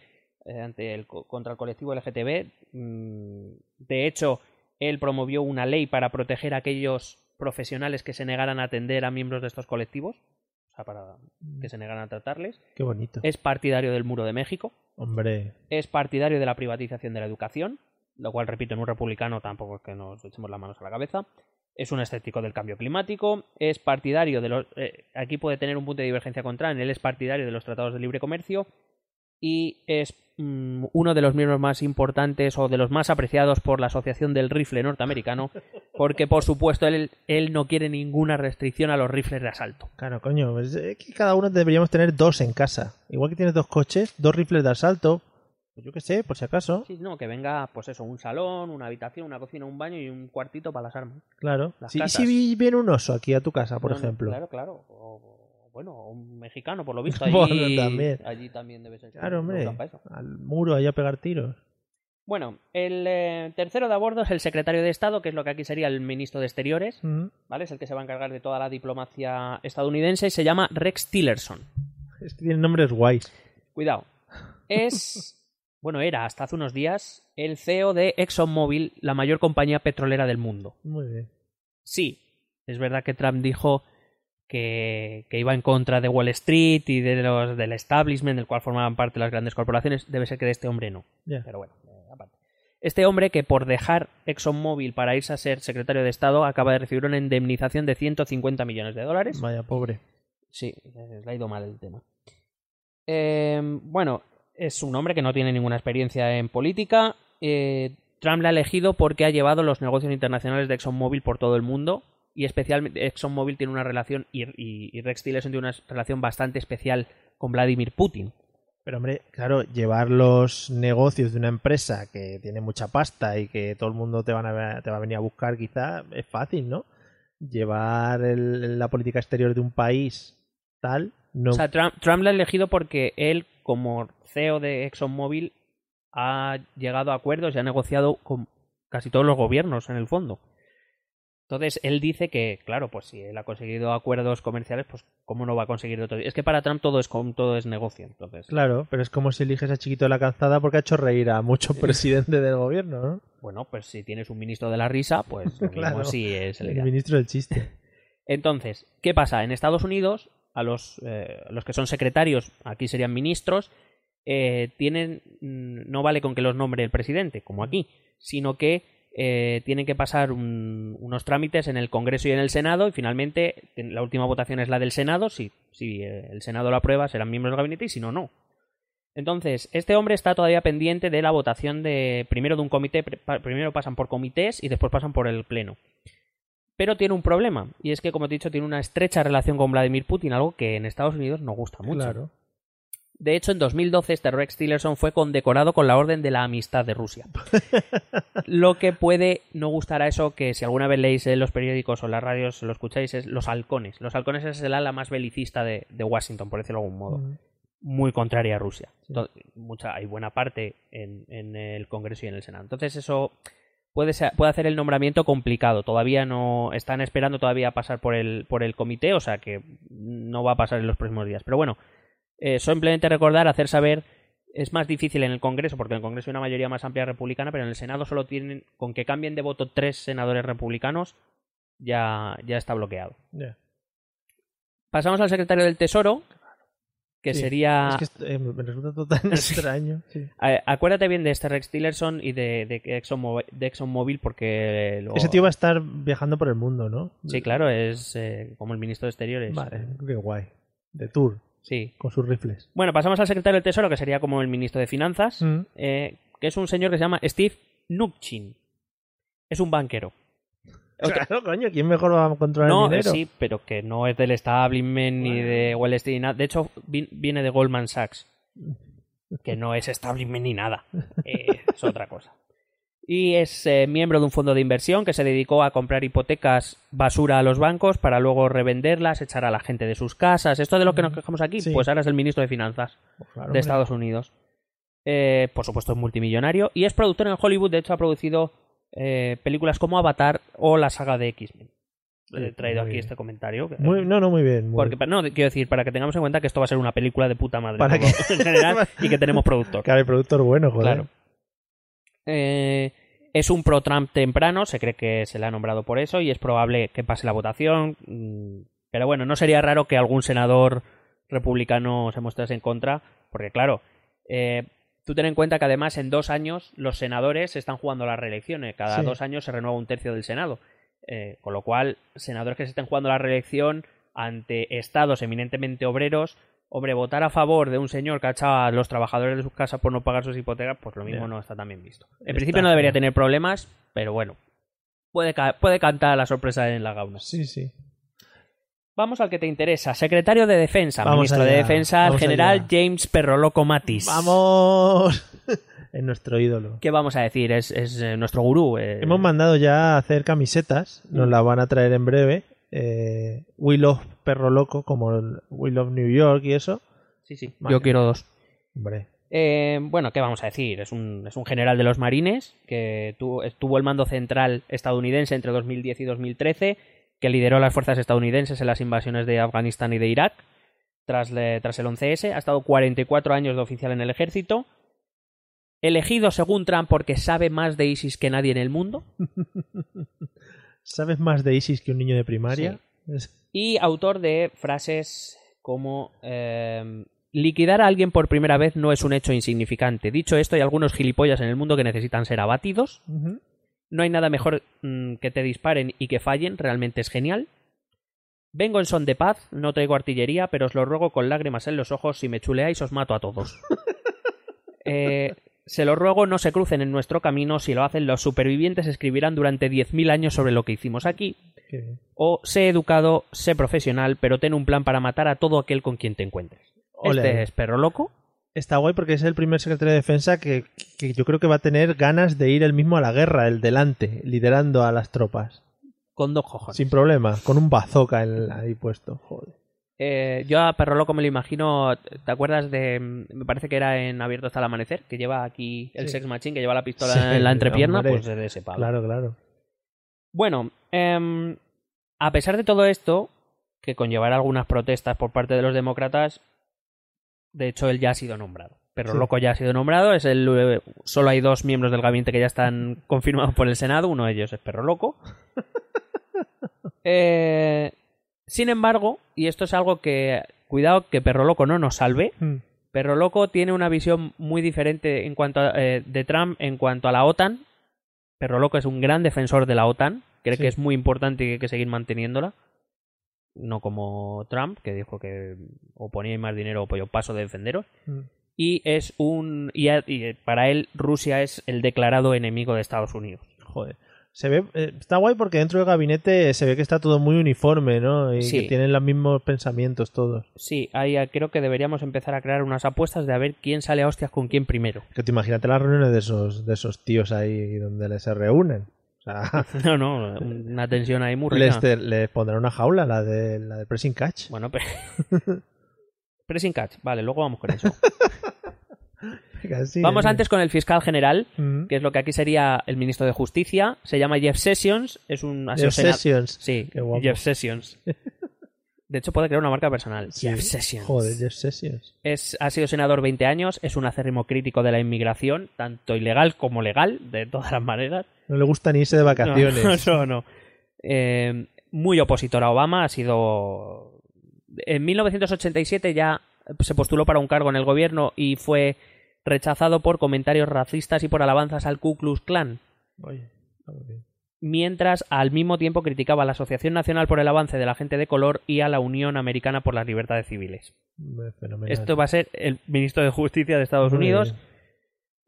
ante el, co- contra el colectivo LGTB. Mm, de hecho, él promovió una ley para proteger a aquellos profesionales que se negaran a atender a miembros de estos colectivos, o sea, para que se negaran a tratarles. Qué bonito. Es partidario del Muro de México, Hombre, es partidario de la privatización de la educación, lo cual, repito, en un republicano tampoco es que nos echemos las manos a la cabeza. Es un escéptico del cambio climático, es partidario de los... eh, aquí puede tener un punto de divergencia con Trump, él es partidario de los tratados de libre comercio y es mm, uno de los miembros más importantes o de los más apreciados por la Asociación del Rifle Norteamericano, [laughs] porque por supuesto él, él no quiere ninguna restricción a los rifles de asalto. claro, coño. Es es que cada uno deberíamos tener dos en casa. Igual que tienes dos coches, dos rifles de asalto. Pues yo qué sé, por si acaso. Sí, no, que venga, pues eso, un salón, una habitación, una cocina, un baño y un cuartito para las armas. Claro. Las Sí, ¿Y si viene un oso aquí a tu casa, por No, no, ejemplo? Claro, claro. O, bueno, un mexicano, por lo visto. [laughs] Bueno, Allí también. allí también debe ser. Claro, hombre. Al muro ahí a pegar tiros. Bueno, el eh, tercero de a bordo es el secretario de Estado, que es lo que aquí sería el ministro de Exteriores. ¿vale? Es el que se va a encargar de toda la diplomacia estadounidense y se llama Rex Tillerson. Es que tienen nombres guays. Cuidado. Es. [laughs] bueno, era hasta hace unos días el CEO de ExxonMobil, la mayor compañía petrolera del mundo. Muy bien. Sí, es verdad que Trump dijo que, que iba en contra de Wall Street y de los, del establishment del cual formaban parte las grandes corporaciones. Debe ser que de este hombre no. Pero bueno, eh, aparte. Este hombre que por dejar ExxonMobil para irse a ser secretario de Estado acaba de recibir una indemnización de 150 millones de dólares. Vaya, pobre. Sí, le ha ido mal el tema. Eh, bueno, es un hombre que no tiene ninguna experiencia en política. Eh, Trump la ha elegido porque ha llevado los negocios internacionales de ExxonMobil por todo el mundo y especialmente ExxonMobil tiene una relación y, y, y Rex Tillerson tiene una relación bastante especial con Vladimir Putin. Pero hombre, claro, llevar los negocios de una empresa que tiene mucha pasta y que todo el mundo te, van a, te va a venir a buscar quizá es fácil, ¿no? Llevar el- la política exterior de un país tal, no... O sea, Trump, Trump la ha elegido porque él, como CEO de ExxonMobil, ha llegado a acuerdos y ha negociado con casi todos los gobiernos, en el fondo. Entonces, él dice que, claro, pues si él ha conseguido acuerdos comerciales, pues ¿cómo no va a conseguir otro? Es que para Trump todo es, todo es negocio, entonces. Claro, pero es como si eliges a Chiquito de la Calzada porque ha hecho reír a mucho presidente del gobierno, ¿no? Bueno, pues si tienes un ministro de la risa, pues lo [laughs] mismo Claro. sí es El legal. ministro del chiste. [laughs] Entonces, ¿qué pasa? En Estados Unidos, a los, eh, los que son secretarios, aquí serían ministros, eh, tienen. mm, No vale con que los nombre el presidente, como aquí, sino que eh, tienen que pasar un- unos trámites en el Congreso y en el Senado, y finalmente en- la última votación es la del Senado. Si, si eh, el Senado lo aprueba, serán miembros del gabinete, y si no, no. Entonces, este hombre está todavía pendiente de la votación de. Primero de un comité, primero pasan por comités y después pasan por el Pleno. Pero tiene un problema, y es que, como te he dicho, tiene una estrecha relación con Vladimir Putin, algo que en Estados Unidos no gusta mucho. Claro. De hecho, en 2012 este Rex Tillerson fue condecorado con la Orden de la Amistad de Rusia. [laughs] lo que puede no gustar a eso que si alguna vez leéis en los periódicos o en las radios lo escucháis es los halcones. Los halcones es el ala más belicista de, de Washington, por decirlo de algún modo. Muy contraria a Rusia. Entonces, mucha, hay buena parte en, en el Congreso y en el Senado. Entonces eso puede, ser- puede hacer el nombramiento complicado. Todavía no están esperando todavía pasar por el, por el comité, o sea que no va a pasar en los próximos días. Pero bueno, eh, simplemente recordar, hacer saber, es más difícil en el Congreso, porque en el Congreso hay una mayoría más amplia republicana, pero en el Senado solo tienen, con que cambien de voto tres senadores republicanos, ya, ya está bloqueado. Pasamos al secretario del Tesoro, que Sí, sería... Es que eh, me resulta tan [laughs] extraño. sí. Acuérdate bien de este Rex Tillerson y de, de ExxonMobil, de ExxonMobil porque... lo- Ese tío va a estar viajando por el mundo, ¿no? Sí, claro, es eh, como el ministro de Exteriores. Vale, qué guay. De tour, Sí. con sus rifles. Bueno, pasamos al secretario del Tesoro, que sería como el ministro de Finanzas, Mm. eh, que es un señor que se llama Steve Mnuchin. Es un banquero. Claro, coño, ¿quién mejor va a controlar No, el eh, dinero? sí, pero que no es del establishment ni de Wall Street ni nada. De hecho, vi- viene de Goldman Sachs, que no es establishment ni nada. [laughs] Eh, es otra cosa. Y es eh, miembro de un fondo de inversión que se dedicó a comprar hipotecas basura a los bancos para luego revenderlas, echar a la gente de sus casas. Esto de lo que nos quejamos aquí, Sí. pues ahora es el ministro de Finanzas Pues claro, de hombre. Estados Unidos. Eh, por supuesto, es multimillonario y es productor en Hollywood. De hecho, ha producido eh, películas como Avatar o la saga de X-Men. He traído muy aquí bien. este comentario. Muy- no, no, muy bien. muy- porque, no, quiero decir, para que tengamos en cuenta que esto va a ser una película de puta madre Para que- [laughs] en general [laughs] y que tenemos productor. Claro, el productor bueno, joder. Claro. Eh, es un pro-Trump temprano, se cree que se le ha nombrado por eso y es probable que pase la votación. mm, Pero bueno, no sería raro que algún senador republicano se mostrase en contra, porque claro, eh, tú ten en cuenta que además en dos años los senadores están jugando las reelecciones, cada Sí. dos años se renueva un tercio del Senado. Eh, con lo cual, senadores que se estén jugando la reelección ante estados eminentemente obreros, hombre, votar a favor de un señor que ha echado a los trabajadores de sus casas por no pagar sus hipotecas, pues lo mismo no está tan bien visto. En Está principio no debería tener problemas, pero bueno, puede, puede cantar la sorpresa en la gauna. Sí, sí. Vamos al que te interesa. Secretario de Defensa, Vamos ministro de Defensa, el vamos general allá. James Perroloco Matis. ¡Vamos! [laughs] es nuestro ídolo. ¿Qué vamos a decir? Es, es, eh, nuestro gurú. eh. Hemos mandado ya a hacer camisetas, nos las van a traer en breve. Eh, We Love Perro Loco, como el We Love New York y eso. Sí, sí. Vale. Yo quiero dos. Hombre, Eh, bueno, ¿qué vamos a decir? Es un, es un general de los marines que tuvo, estuvo el mando central estadounidense entre 2010 y 2013, que lideró las fuerzas estadounidenses en las invasiones de Afganistán y de Irak tras, le- tras el 11S. Ha estado 44 años de oficial en el ejército. elegido según Trump porque sabe más de ISIS que nadie en el mundo. [laughs] ¿Sabes más de ISIS que un niño de primaria? Y autor de frases como eh, liquidar a alguien por primera vez no es un hecho insignificante. Dicho esto, hay algunos gilipollas en el mundo que necesitan ser abatidos. No hay nada mejor mm, que te disparen y que fallen, realmente es genial. Vengo en son de paz, no traigo artillería, pero os lo ruego con lágrimas en los ojos, si me chuleáis os mato a todos. [laughs] Eh, se lo ruego no se crucen en nuestro camino, si lo hacen los supervivientes escribirán durante 10.000 años sobre lo que hicimos aquí. Qué. O sé educado, sé profesional, pero ten un plan para matar a todo aquel con quien te encuentres. Este es perro loco. Está guay porque es el primer secretario de defensa que, que yo creo que va a tener ganas de ir él mismo a la guerra, el delante, liderando a las tropas. Con dos cojones. Sin problema, con un bazooka en- ahí puesto. Joder. Eh, yo a Perro Loco me lo imagino. ¿Te acuerdas de.? Me parece que era en Abierto hasta el amanecer, que lleva aquí el Sí. Sex Machine, que lleva la pistola Sí, en la entrepierna, hombre. pues de ese palo. Claro, claro. Bueno, em, a pesar de todo esto, que conllevará algunas protestas por parte de los demócratas, de hecho él ya ha sido nombrado. Perro Sí. Loco ya ha sido nombrado, es el eh, solo hay dos miembros del gabinete que ya están [laughs] confirmados por el Senado, uno de ellos es Perro Loco. [laughs] Eh, sin embargo, y esto es algo que cuidado que Perro Loco no nos salve, Mm. Perro Loco tiene una visión muy diferente en cuanto a, eh, de Trump en cuanto a la OTAN. Perro Loco es un gran defensor de la OTAN, cree Sí. que es muy importante y que hay que seguir manteniéndola. No como Trump, que dijo que o poníais más dinero o yo paso de defenderos. Mm. Y es un. Y para él, Rusia es el declarado enemigo de Estados Unidos. Joder. Se ve, eh, está guay porque dentro del gabinete se ve que está todo muy uniforme, ¿no? Y Sí. que tienen los mismos pensamientos todos. Sí, ahí eh, creo que deberíamos empezar a crear unas apuestas de a ver quién sale a hostias con quién primero. Que te imagínate las reuniones de esos, de esos tíos ahí donde les se reúnen. O sea, [laughs] No, no, una tensión ahí muy rica. les, te- les pondrán una jaula, la de la del pressing catch. Bueno, pero... [laughs] Pressing catch, vale, luego vamos con eso. [laughs] Casi, vamos ¿eh? antes con el fiscal general, Mm. que es lo que aquí sería el ministro de Justicia. Se llama Jeff Sessions, es un... Jeff Sessions. Sí, Qué guapo. Jeff Sessions. [laughs] De hecho, puede crear una marca personal. Sí. Jeff Sessions. Joder, Jeff Sessions. Es, ha sido senador 20 años, es un acérrimo crítico de la inmigración, tanto ilegal como legal, de todas las maneras. No le gusta ni irse de [laughs] vacaciones. No, no, no. Eh, muy opositor a Obama, ha sido... En 1987 ya se postuló para un cargo en el gobierno y fue rechazado por comentarios racistas y por alabanzas al Ku Klux Klan, Oye, mientras al mismo tiempo criticaba a la Asociación Nacional por el avance de la gente de color y a la Unión Americana por las libertades civiles. Fenomenal. Esto va a ser el ministro de Justicia de Estados Muy Unidos.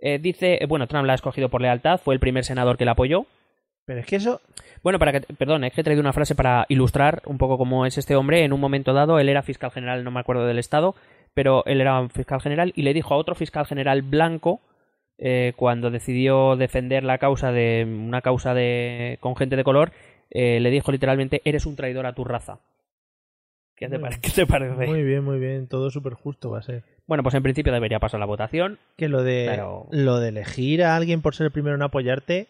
Eh, dice, eh, bueno, Trump la ha escogido por lealtad, fue el primer senador que la apoyó. Pero es que eso. Bueno, para que, perdón, es que he traído una frase para ilustrar un poco cómo es este hombre. En un momento dado, él era fiscal general, no me acuerdo del estado, pero él era un fiscal general y le dijo a otro fiscal general blanco eh, cuando decidió defender la causa de una causa de con gente de color, eh, le dijo literalmente, eres un traidor a tu raza. ¿Qué te, Muy pare- bien. qué te parece? Muy bien, muy bien. Todo súper justo va a ser. Bueno, pues en principio debería pasar la votación. Que lo de, Pero- lo de elegir a alguien por ser el primero en apoyarte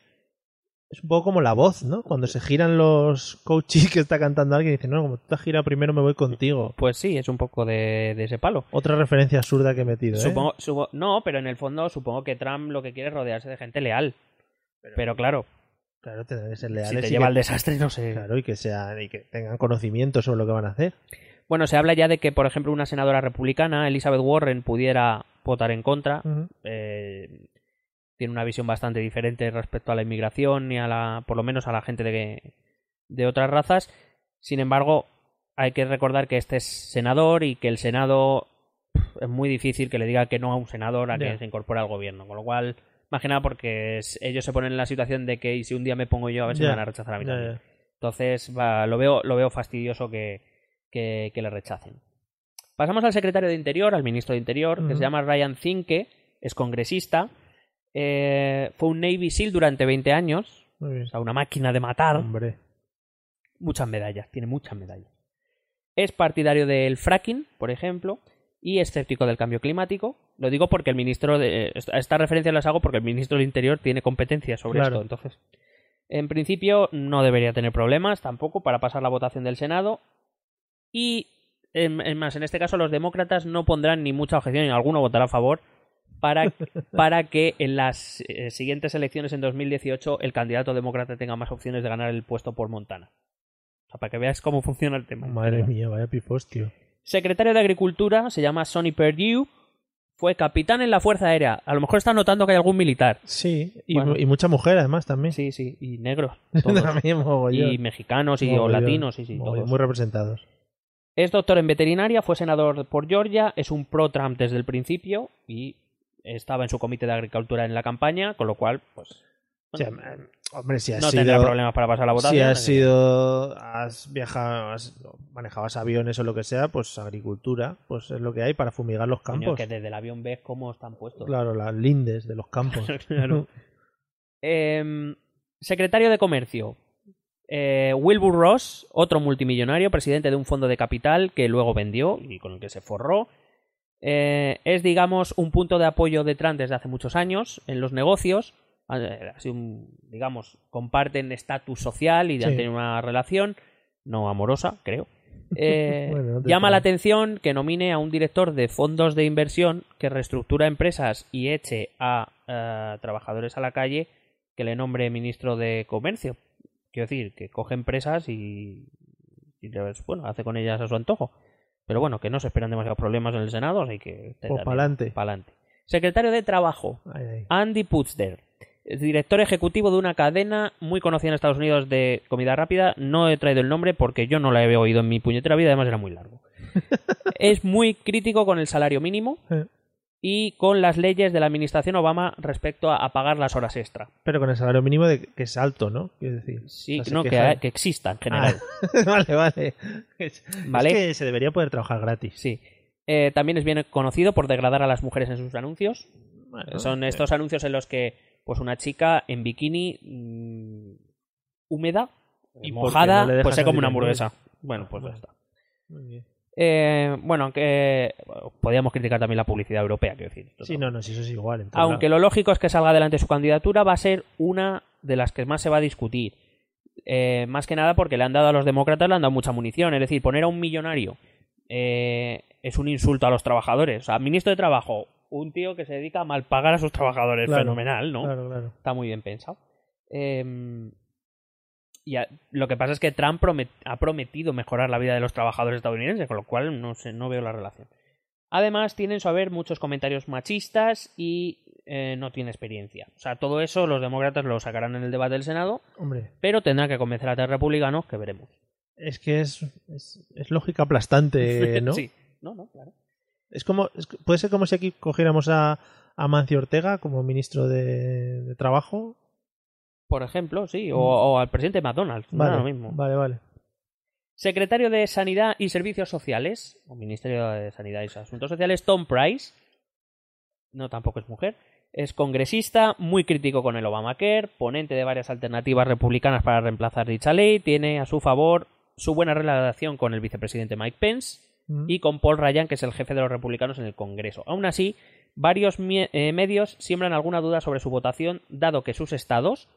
es un poco como la voz, ¿no? Cuando se giran los coaches que está cantando alguien y dicen, no, como tú te has girado primero, me voy contigo. Pues sí, es un poco de, de ese palo. Otra referencia absurda que he metido, ¿eh? Supongo, supo- no, pero en el fondo supongo que Trump lo que quiere es rodearse de gente leal. Pero, claro, Claro, tendrán que ser si leales. te lleva al desastre, no sé. Claro, y que, sean, y que tengan conocimiento sobre lo que van a hacer. Bueno, se habla ya de que, por ejemplo, una senadora republicana, Elizabeth Warren, pudiera votar en contra. Eh, tiene una visión bastante diferente respecto a la inmigración y a la, por lo menos a la gente de, de otras razas. Sin embargo, hay que recordar que este es senador y que el Senado es muy difícil que le diga que no a un senador a Ya. que se incorpore al gobierno. Con lo cual, más que nada porque ellos se ponen en la situación de que y si un día me pongo yo, a ver si me van a rechazar a mí también. Entonces, va, lo, veo, lo veo fastidioso que, que, que le rechacen. Pasamos al secretario de Interior, al ministro de Interior, que se llama Ryan Zinke, es congresista. Eh, fue un Navy SEAL durante 20 años, Muy bien. o sea, una máquina de matar. Hombre. Muchas medallas, tiene muchas medallas. Es partidario del fracking, por ejemplo, y escéptico del cambio climático. Lo digo porque el ministro de. esta- Estas referencias las hago porque el ministro del Interior tiene competencia sobre Claro. esto. Entonces, en principio, no debería tener problemas tampoco para pasar la votación del Senado. Y, es más, en este caso, los demócratas no pondrán ni mucha objeción y alguno votará a favor para, [laughs] para que en las eh, siguientes elecciones en 2018 el candidato demócrata tenga más opciones de ganar el puesto por Montana. O sea, para que veas cómo funciona el tema. Madre mía, vaya pifostio. Secretario de Agricultura se llama Sonny Perdue. Fue capitán en la Fuerza Aérea. A lo mejor está notando que hay algún militar. Sí, y, Bueno. y mucha mujer además también. Sí, sí. Y negros. [laughs] todos. Y mexicanos y o latinos. Sí, sí, todos. Muy representados. Es doctor en veterinaria, fue senador por Georgia, es un pro-Trump desde el principio y estaba en su comité de agricultura en la campaña, con lo cual, pues, hombre, si has no sido... tendrá problemas para pasar la votación. Si has sido, has viajado, has, manejabas aviones o lo que sea, pues agricultura, pues es lo que hay para fumigar los Coño, campos. que desde el avión ves cómo están puestos. Claro, las lindes de los campos. [laughs] Claro. Em, secretario de Comercio. Eh, Wilbur Ross, otro multimillonario, presidente de un fondo de capital que luego vendió y con el que se forró. Eh, es, digamos, un punto de apoyo de Trump desde hace muchos años en los negocios. Así un, digamos, comparten estatus social y Sí. han tenido una relación no amorosa, creo. [laughs] Eh, Bueno, no te llama la atención que nomine a un director de fondos de inversión que reestructura empresas y eche a eh, trabajadores a la calle que le nombre ministro de comercio. Quiero decir, que coge empresas y, y bueno, hace con ellas a su antojo. Pero bueno, que no se esperan demasiados problemas en el Senado, así que... Pues pa'lante. Pa'lante. Secretario de Trabajo, Ay, ay. Andy Putzder, director ejecutivo de una cadena muy conocida en Estados Unidos de comida rápida. No he traído el nombre porque yo no la he oído en mi puñetera vida, además era muy largo. [laughs] es muy crítico con el salario mínimo Eh, y con las leyes de la administración Obama respecto a, pagar las horas extra. Pero con el salario mínimo de que es alto, ¿no? Quiero decir. Sí, no, que, que exista en general. Ah, [laughs] vale, vale. Es, Vale. es que se debería poder trabajar gratis. Sí. Eh, también es bien conocido por degradar a las mujeres en sus anuncios. Bueno, Son eh, estos anuncios en los que pues una chica en bikini mm, húmeda ¿Y y mojada, no pues se come una hamburguesa. Bueno, pues ya está. muy bien. Eh, bueno, que podríamos criticar también la publicidad europea, quiero decir. Sí, no- no, sí, eso es igual. en Aunque lo lógico es que salga adelante su candidatura, va a ser una de las que más se va a discutir. Eh, más que nada porque le han dado a los demócratas, le han dado mucha munición. Es decir, poner a un millonario eh, es un insulto a los trabajadores. O sea, ministro de Trabajo, un tío que se dedica a malpagar a sus trabajadores. Claro, Fenomenal, ¿no? Claro, claro. Está muy bien pensado. Eh, y a- lo que pasa es que Trump promet- ha prometido mejorar la vida de los trabajadores estadounidenses, con lo cual no, sé, no veo la relación. Además, tiene en su haber muchos comentarios machistas y eh, no tiene experiencia. O sea, todo eso los demócratas lo sacarán en el debate del Senado, Hombre, pero tendrá que convencer a los republicanos que veremos. es que es, es, es lógica aplastante, [laughs] ¿no? sí. No, no, claro. Es como, es- puede ser como si aquí cogiéramos a, a Mancio Ortega como ministro de, de Trabajo. Por ejemplo, sí, o, o al presidente McDonald's. no Vale, lo mismo. vale, vale. Secretario de Sanidad y Servicios Sociales, o Ministerio de Sanidad y Asuntos Sociales, Tom Price, no tampoco es mujer, es congresista, muy crítico con el Obamacare, ponente de varias alternativas republicanas para reemplazar dicha ley, tiene a su favor su buena relación con el vicepresidente Mike Pence Mm. y con Paul Ryan, que es el jefe de los republicanos en el Congreso. Aún así, varios eh, medios siembran alguna duda sobre su votación, dado que sus estados,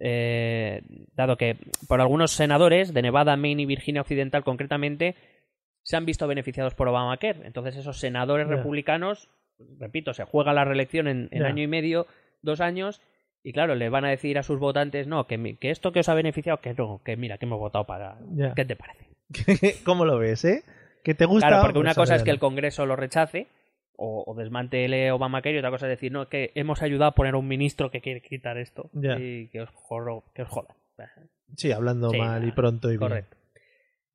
eh, dado que por algunos senadores de Nevada, Maine y Virginia Occidental concretamente, se han visto beneficiados por Obamacare. Entonces esos senadores republicanos, repito, se juega la reelección en, año y medio, dos años, y claro, le van a decir a sus votantes, no, que, que esto que os ha beneficiado, que no, que mira, que hemos votado para... Ya. ¿Qué te parece? [laughs] ¿Cómo lo ves, eh? ¿Que te gusta? Claro, porque una Pues cosa es que el. Congreso lo rechace o, o desmantele Obamacare y otra cosa es decir, no, que hemos ayudado a poner un ministro que quiere quitar esto Ya. y que os, jorro- que os jodan. Sí, hablando Sí, mal y pronto y bien. Correcto.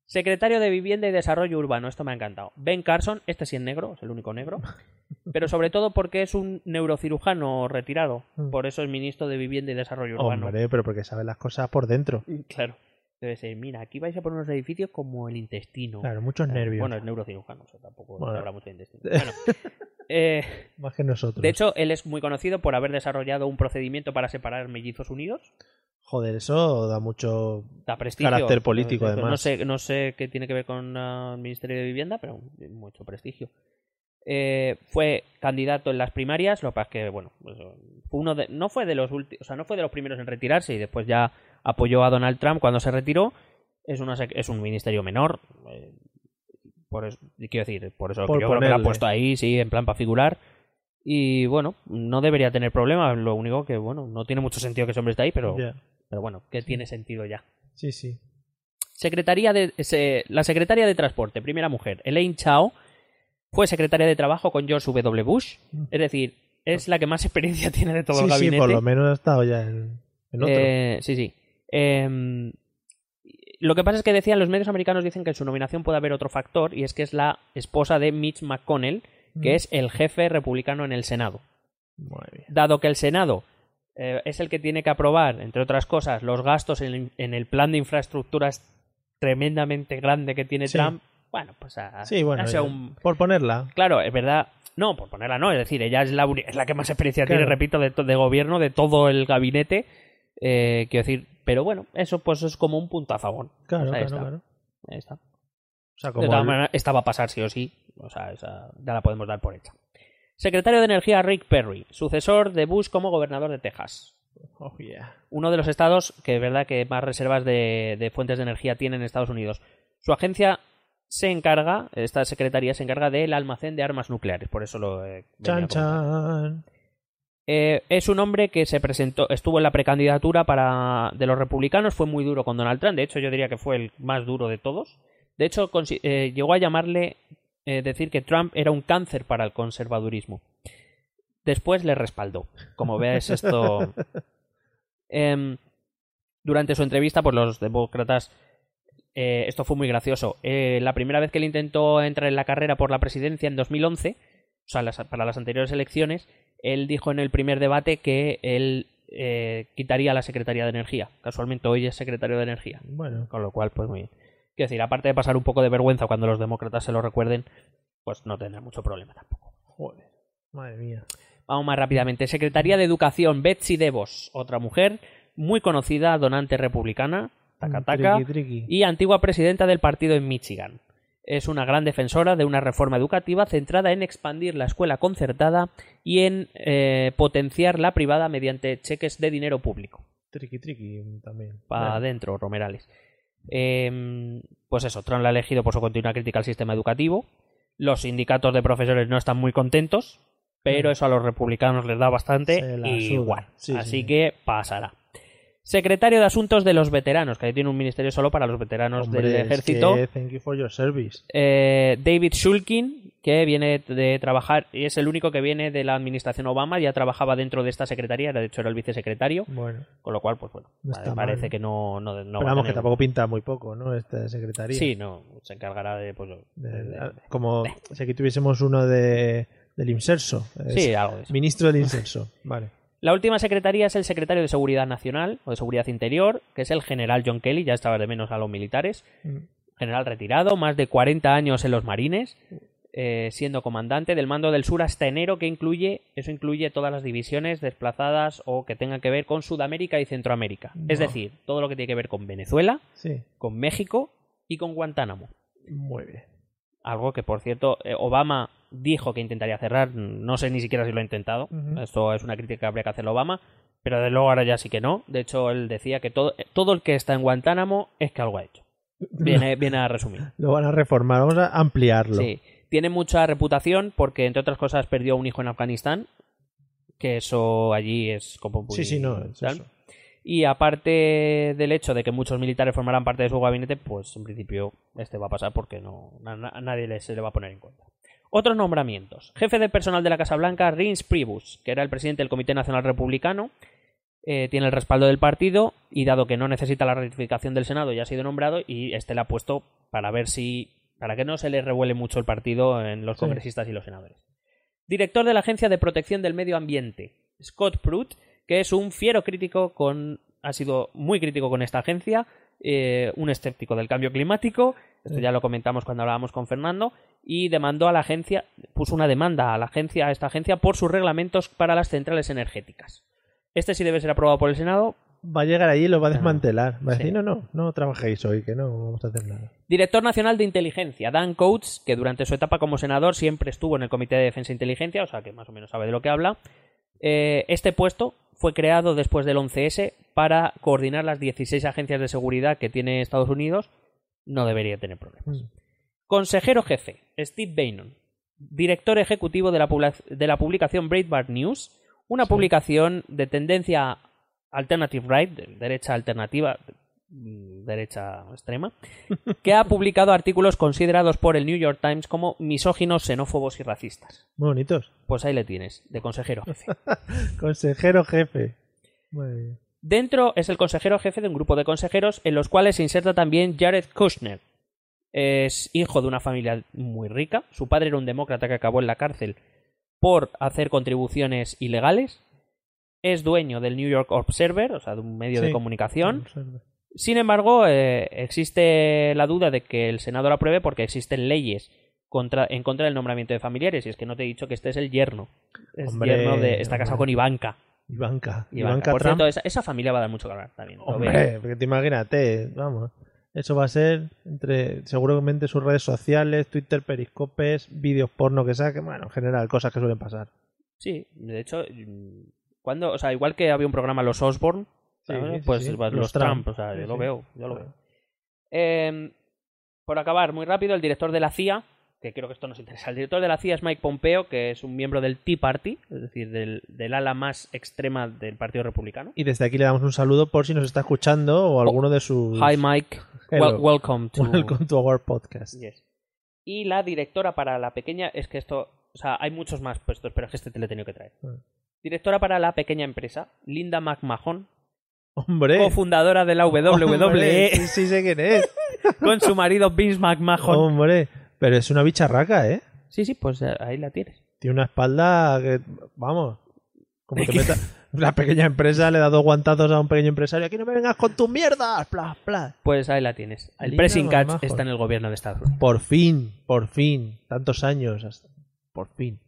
Secretario de Vivienda y Desarrollo Urbano, esto me ha encantado. Ben Carson, este sí es negro, es el único negro, [laughs] pero sobre todo porque es un neurocirujano retirado, Mm. por eso es ministro de Vivienda y Desarrollo Urbano. Hombre, pero porque sabe las cosas por dentro. Claro. Debe ser, mira, aquí vais a poner unos edificios como el intestino. Claro, muchos Claro, nervios. Bueno, es neurocirujano, o sea, tampoco Bueno. habla mucho de intestino. [laughs] Bueno, eh, Más que nosotros. de hecho, él es muy conocido por haber desarrollado un procedimiento para separar mellizos unidos. Joder, eso da mucho. Da prestigio. Carácter político, además. No sé, no sé qué tiene que ver con ah, el Ministerio de Vivienda, pero mucho prestigio. Eh, fue candidato en las primarias, lo que pasa es que, bueno, pues, fue uno de, no fue de los últimos, o sea, no fue de los primeros en retirarse y después ya apoyó a Donald Trump cuando se retiró. Es, una, es un ministerio menor, eh, por eso, quiero decir, por eso Por yo creo que lo ha puesto ahí, sí, en plan para figurar. Y bueno, no debería tener problemas. Lo único que, bueno, no tiene mucho sentido que ese hombre esté ahí, pero, pero bueno, que tiene sentido ya. Sí, sí. Secretaría de, se- la secretaria de Transporte, primera mujer, Elaine Chao, fue secretaria de Trabajo con George W. Bush. Es decir, es la que más experiencia [laughs] tiene de todo sí, el sí, gabinete. por lo menos ha estado ya en, en otro. Eh, sí, sí. Em, lo que pasa es que decían, los medios americanos dicen que en su nominación puede haber otro factor, y es que es la esposa de Mitch McConnell, que Mm. es el jefe republicano en el Senado. Muy bien. Dado que el Senado eh, es el que tiene que aprobar, entre otras cosas, los gastos en, en el plan de infraestructuras tremendamente grande que tiene Sí. Trump, bueno, pues ha, Sí, bueno, un- por ponerla. Claro, es verdad. No, por ponerla no, es decir, ella es la, es la que más experiencia tiene, repito, de, de gobierno, de todo el gabinete. Eh, quiero decir, pero bueno, eso pues es como un punto a favor. Claro, Pues ahí claro, está, claro. ahí está. O sea, De todas el- maneras, esta va a pasar sí o sí. O sea, esa ya la podemos dar por hecha. Secretario de Energía Rick Perry, sucesor de Bush como gobernador de Texas. Oh, yeah. Uno de los estados que es verdad que más reservas de, de fuentes de energía tiene en Estados Unidos. Su agencia se encarga, esta secretaría se encarga del almacén de armas nucleares, por eso lo eh, Chan, chan. Eh, es un hombre que se presentó, estuvo en la precandidatura para de los republicanos, fue muy duro con Donald Trump, de hecho yo diría que fue el más duro de todos. De hecho, eh, llegó a llamarle, eh, decir que Trump era un cáncer para el conservadurismo. Después le respaldó. Como ves, esto. [laughs] Em, durante su entrevista, pues los demócratas. eh, esto fue muy gracioso. Eh, la primera vez que él intentó entrar en la carrera por la presidencia en 2011, o sea, las- para las anteriores elecciones, él dijo en el primer debate que él eh, quitaría la Secretaría de Energía. Casualmente hoy es secretario de Energía. Bueno, Con lo cual, pues muy bien. Quiero decir, aparte de pasar un poco de vergüenza cuando los demócratas se lo recuerden, pues no tendrá mucho problema tampoco. joder. Madre mía. Vamos más rápidamente. Secretaría de Educación, Betsy DeVos, otra mujer muy conocida, donante republicana, taca, taca, Triqui, triqui. y antigua presidenta del partido en Michigan. Es una gran defensora de una reforma educativa centrada en expandir la escuela concertada y en eh, potenciar la privada mediante cheques de dinero público. Triqui, triqui también. Para adentro, Romerales. Eh, pues eso, Trump la ha elegido por su continua crítica al sistema educativo. Los sindicatos de profesores no están muy contentos, pero Mm. eso a los republicanos les da bastante igual. Sí, Así sí. que pasará. Secretario de Asuntos de los Veteranos, que ahí tiene un ministerio solo para los veteranos hombre, del es ejército. que thank you for your service. Eh, David Shulkin, que viene de trabajar, y es el único que viene de la administración Obama, ya trabajaba dentro de esta secretaría, de hecho era el vicesecretario, Bueno, con lo cual, pues bueno, No parece mal. que no, no, no pero vamos, que tampoco pinta muy poco, ¿no? Esta secretaría. Sí, no, se encargará de, pues, De- de- de- como si aquí tuviésemos uno de, del Inserso. Es sí, algo de eso. Ministro del Inserso. Vale. La última secretaría es el secretario de Seguridad Nacional o de Seguridad Interior, que es el general John Kelly, ya estaba de menos a los militares, Mm. general retirado, más de 40 años en los marines, eh, siendo comandante del mando del sur hasta enero, que incluye, eso incluye todas las divisiones desplazadas o que tengan que ver con Sudamérica y Centroamérica. Es decir, todo lo que tiene que ver con Venezuela, Sí, con México y con Guantánamo. muy bien. Algo que, por cierto, eh, Obama dijo que intentaría cerrar. No sé ni siquiera si lo ha intentado. Esto es una crítica que habría que hacerle a Obama. Pero de luego ahora ya sí que no. De hecho, él decía que todo, todo el que está en Guantánamo es que algo ha hecho. [laughs] Viene, viene a resumir. Lo van a reformar, vamos a ampliarlo. Sí. Tiene mucha reputación porque, entre otras cosas, perdió un hijo en Afganistán. Que eso allí es como muy... sí, sí, no. es eso. Y aparte del hecho de que muchos militares formarán parte de su gabinete, pues en principio este va a pasar porque no a, na- a nadie se le va a poner en cuenta. Otros nombramientos. Jefe de personal de la Casa Blanca, Reince Priebus, que era el presidente del Comité Nacional Republicano, eh, tiene el respaldo del partido y dado que no necesita la ratificación del Senado ya ha sido nombrado y este le ha puesto para ver si para que no se le revuele mucho el partido en los Sí. congresistas y los senadores. Director de la Agencia de Protección del Medio Ambiente, Scott Pruitt, que es un fiero crítico con ha sido muy crítico con esta agencia, eh, un escéptico del cambio climático, esto ya lo comentamos cuando hablábamos con Fernando, y demandó a la agencia, puso una demanda a la agencia, a esta agencia, por sus reglamentos para las centrales energéticas. Este sí debe ser aprobado por el Senado. Va a llegar allí y lo va a No. desmantelar. Va a decir, Sí. no, no, no trabajéis hoy, que no vamos a hacer nada. Director Nacional de Inteligencia, Dan Coates, que durante su etapa como senador siempre estuvo en el Comité de Defensa e Inteligencia, o sea que más o menos sabe de lo que habla. Eh, este puesto fue creado después del 11S para coordinar las 16 agencias de seguridad que tiene Estados Unidos. No debería tener problemas. Mm. Consejero jefe, Steve Bannon. director ejecutivo de la, publi- de la publicación Breitbart News, una publicación de tendencia alternative right, de derecha alternativa, mm, derecha extrema, [laughs] que ha publicado artículos considerados por el New York Times como misóginos, xenófobos y racistas. Muy bonitos. Pues ahí le tienes, de consejero jefe. [laughs] Consejero jefe. Muy bien. Dentro es el consejero jefe de un grupo de consejeros en los cuales se inserta también Jared Kushner. Es hijo de una familia muy rica. Su padre era un demócrata que acabó en la cárcel por hacer contribuciones ilegales. Es dueño del New York Observer, o sea, de un medio de comunicación. Sin embargo, eh, existe la duda de que el Senado lo apruebe porque existen leyes contra, en contra del nombramiento de familiares. Y es que no te he dicho que este es el yerno. Es Hombre, yerno de. Está casado hombre. con Ivanka. Ivanka. Ivanka. Ivanka Por Trump. cierto, esa, esa familia va a dar mucho que hablar también. Hombre, porque te imagínate, vamos. Eso va a ser entre seguramente sus redes sociales, Twitter, periscopes, vídeos porno que saquen, bueno, en general, cosas que suelen pasar. Sí, de hecho, cuando, o sea, igual que había un programa Los Osborne, Sí, ¿sabes? sí, pues sí. Los los, Trump, Trump. o sea, yo lo veo, yo lo veo. Eh, por acabar, muy rápido, el director de la CIA, que creo que esto nos interesa, el director de la CIA es Mike Pompeo, que es un miembro del Tea Party, es decir, del, del ala más extrema del Partido Republicano. Y desde aquí le damos un saludo por si nos está escuchando o alguno de sus... Hi Mike, welcome to... Welcome to our podcast. Yes. Y la directora para la pequeña, es que esto, o sea, hay muchos más puestos, pero es que este te lo he tenido que traer. Mm. Directora para la pequeña empresa, Linda McMahon, Hombre. cofundadora de la WWE, sí sé quién es. [laughs] con su marido Vince [laughs] McMahon. Hombre. Pero es una bicharraca, ¿eh? Sí, sí, pues eh, ahí la tienes. Tiene una espalda que, vamos, como te meta... [laughs] La pequeña empresa le da dos guantazos a un pequeño empresario. Aquí no me vengas con tus mierdas. Plas, plas. Pues ahí la tienes. El pressing catch está en el gobierno de Estados Unidos. Por fin, por fin. Tantos años. hasta- Por fin.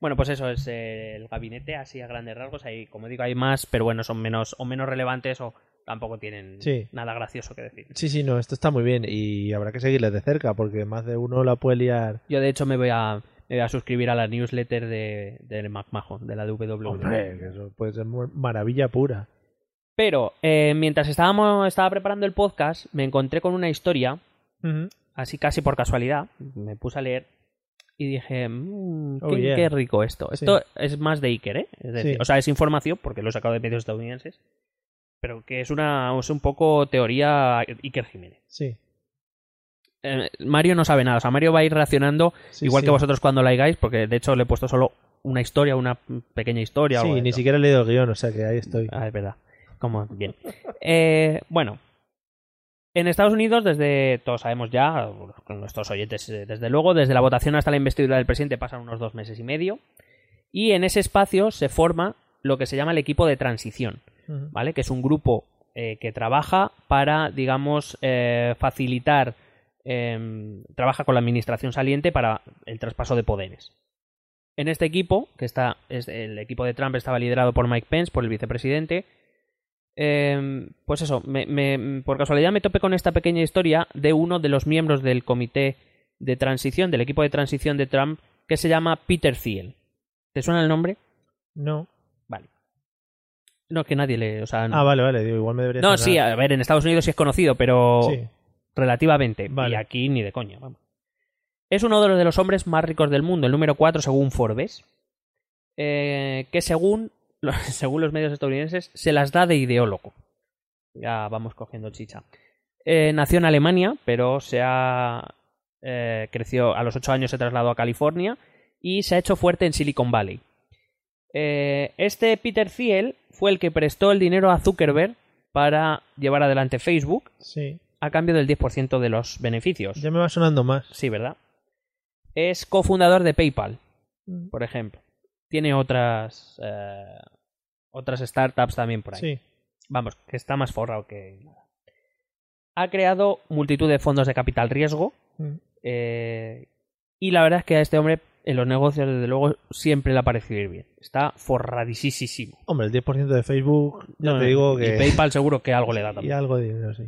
Bueno, pues eso es el gabinete, así a grandes rasgos. Ahí, como digo, hay más, pero bueno, son menos o menos relevantes o tampoco tienen Sí. nada gracioso que decir. Sí, sí, no, esto está muy bien y habrá que seguirles de cerca porque más de uno la puede liar. Yo, de hecho, me voy a, me voy a suscribir a la newsletter de, de McMahon, de la WWE. Hombre, eso puede ser maravilla pura. Pero eh, mientras estábamos, estaba preparando el podcast, me encontré con una historia, así casi por casualidad, me puse a leer y dije, "Mm, Oh, qué, yeah. qué rico esto. Sí. Esto es más de Iker, ¿eh? Es decir, Sí. O sea, es información, porque lo he sacado de medios estadounidenses, pero que es una es un poco teoría Iker Jiménez. Sí. Eh, Mario no sabe nada, o sea, Mario va a ir reaccionando sí, igual sí. que vosotros cuando la hagáis, porque de hecho le he puesto solo una historia, una pequeña historia. Sí, ni siquiera he leído el guion, o sea que ahí estoy. Ah, es verdad. Como bien. Eh, bueno. En Estados Unidos, desde, todos sabemos ya, con nuestros oyentes, eh, desde luego, desde la votación hasta la investidura del presidente pasan unos dos meses y medio. Y en ese espacio se forma lo que se llama el equipo de transición, ¿vale? Que es un grupo eh, que trabaja para, digamos, eh, facilitar, em, trabaja con la administración saliente para el traspaso de poderes. En este equipo, que está, es, el equipo de Trump estaba liderado por Mike Pence, por el vicepresidente, em, pues eso, me- me- por casualidad me topé con esta pequeña historia de uno de los miembros del comité de transición, del equipo de transición de Trump, que se llama Peter Thiel. ¿Te suena el nombre? No. No, que nadie le... O sea, no, Ah, vale, vale, digo, igual me debería no sonar. sí, a ver, en Estados Unidos sí es conocido, pero Sí. relativamente. Vale. Y aquí ni de coña, vamos. Es uno de los, de los hombres más ricos del mundo, el número 4 según Forbes, eh, que según, [laughs] según los medios estadounidenses se las da de ideólogo. Ya vamos cogiendo chicha. Eh, nació en Alemania, pero se ha eh, creció a los 8 años se trasladó a California y se ha hecho fuerte en Silicon Valley. Eh, este Peter Thiel fue el que prestó el dinero a Zuckerberg para llevar adelante Facebook Sí. a cambio del 10% de los beneficios. Ya me va sonando más. Sí, ¿verdad? Es cofundador de PayPal, por ejemplo. Tiene otras eh, otras startups también por ahí. Sí. Vamos, que está más forrado que nada. Ha creado multitud de fondos de capital riesgo Mm. eh, y la verdad es que a este hombre en los negocios, desde luego, siempre le ha parecido ir bien. Está forradísimo. Hombre, el 10% de Facebook, ya No, te digo y que... PayPal seguro que algo le da [laughs] Y también. algo de dinero, sí.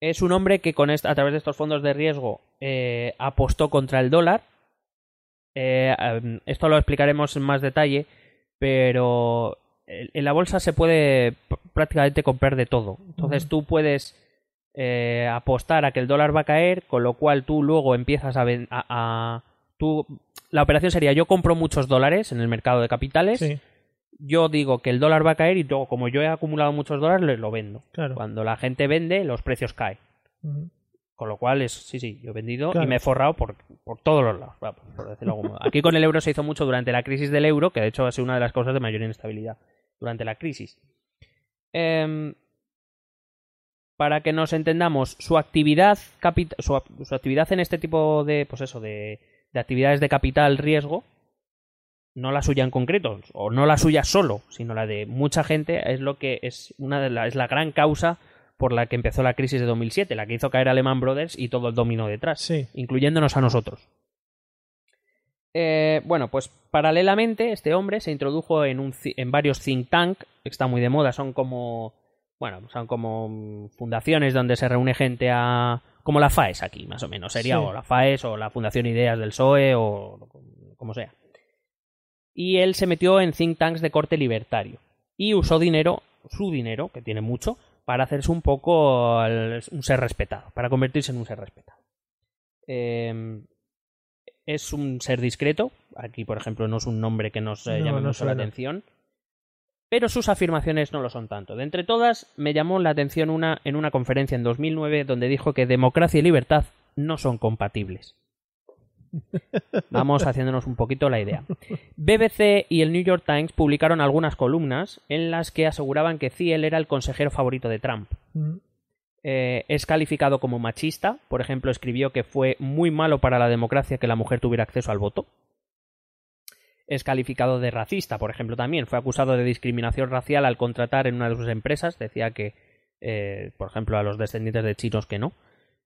Es un hombre que con esta, a través de estos fondos de riesgo eh, apostó contra el dólar. Eh, esto lo explicaremos en más detalle, pero en la bolsa se puede prácticamente comprar de todo. Entonces tú puedes eh, apostar a que el dólar va a caer, con lo cual tú luego empiezas a, a, a- tú, la operación sería yo compro muchos dólares en el mercado de capitales, Sí, yo digo que el dólar va a caer y luego como yo he acumulado muchos dólares, lo vendo. claro. Cuando la gente vende, los precios caen. Con lo cual, es, sí, sí, yo he vendido Claro. y me he forrado por, por todos los lados. por decirlo de algún modo. Aquí con el euro se hizo mucho durante la crisis del euro, que de hecho ha sido una de las causas de mayor inestabilidad durante la crisis. Em, para que nos entendamos, su actividad, su, su actividad en este tipo de, pues eso, de, de actividades de capital riesgo, no la suya en concreto, o no la suya solo, sino la de mucha gente, es lo que es una de la, es la gran causa por la que empezó la crisis de 2007, la que hizo caer a Lehman Brothers y todo el dominó detrás, Sí. incluyéndonos a nosotros. Eh, bueno, pues paralelamente este hombre se introdujo en, un, en varios think tank, que está muy de moda, son como, bueno, son como fundaciones donde se reúne gente a, como la FAES aquí, más o menos, sería Sí. o la FAES o la Fundación Ideas del PSOE o como sea. Y él se metió en think tanks de corte libertario y usó dinero, su dinero, que tiene mucho, para hacerse un poco el- un ser respetado, para convertirse en un ser respetado. Eh, es un ser discreto. Aquí, por ejemplo, no es un nombre que nos eh, No, llame no mucho la atención. Pero sus afirmaciones no lo son tanto. De entre todas, me llamó la atención una en una conferencia en 2009 donde dijo que democracia y libertad no son compatibles. [laughs] Vamos haciéndonos un poquito la idea. BBC y el New York Times publicaron algunas columnas en las que aseguraban que Thiel era el consejero favorito de Trump. Ujú. Eh, es calificado como machista. Por ejemplo, escribió que fue muy malo para la democracia que la mujer tuviera acceso al voto. Es calificado de racista, por ejemplo, también. Fue acusado de discriminación racial al contratar en una de sus empresas. Decía que, eh, por ejemplo, a los descendientes de chinos que no,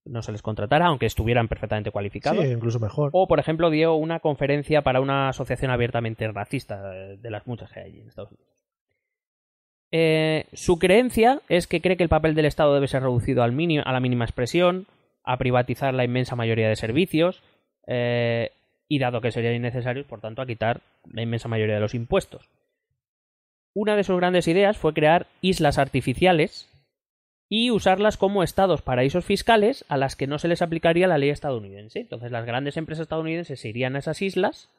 no se les contratara, aunque estuvieran perfectamente cualificados. Sí, incluso mejor. O, por ejemplo, dio una conferencia para una asociación abiertamente racista, eh, de las muchas que hay allí en Estados Unidos. Eh, su creencia es que cree que el papel del Estado debe ser reducido al mini- a la mínima expresión, a privatizar la inmensa mayoría de servicios, eh, y dado que serían innecesarios, por tanto, a quitar la inmensa mayoría de los impuestos. Una de sus grandes ideas fue crear islas artificiales y usarlas como estados paraísos fiscales a las que no se les aplicaría la ley estadounidense. Entonces las grandes empresas estadounidenses se irían a esas islas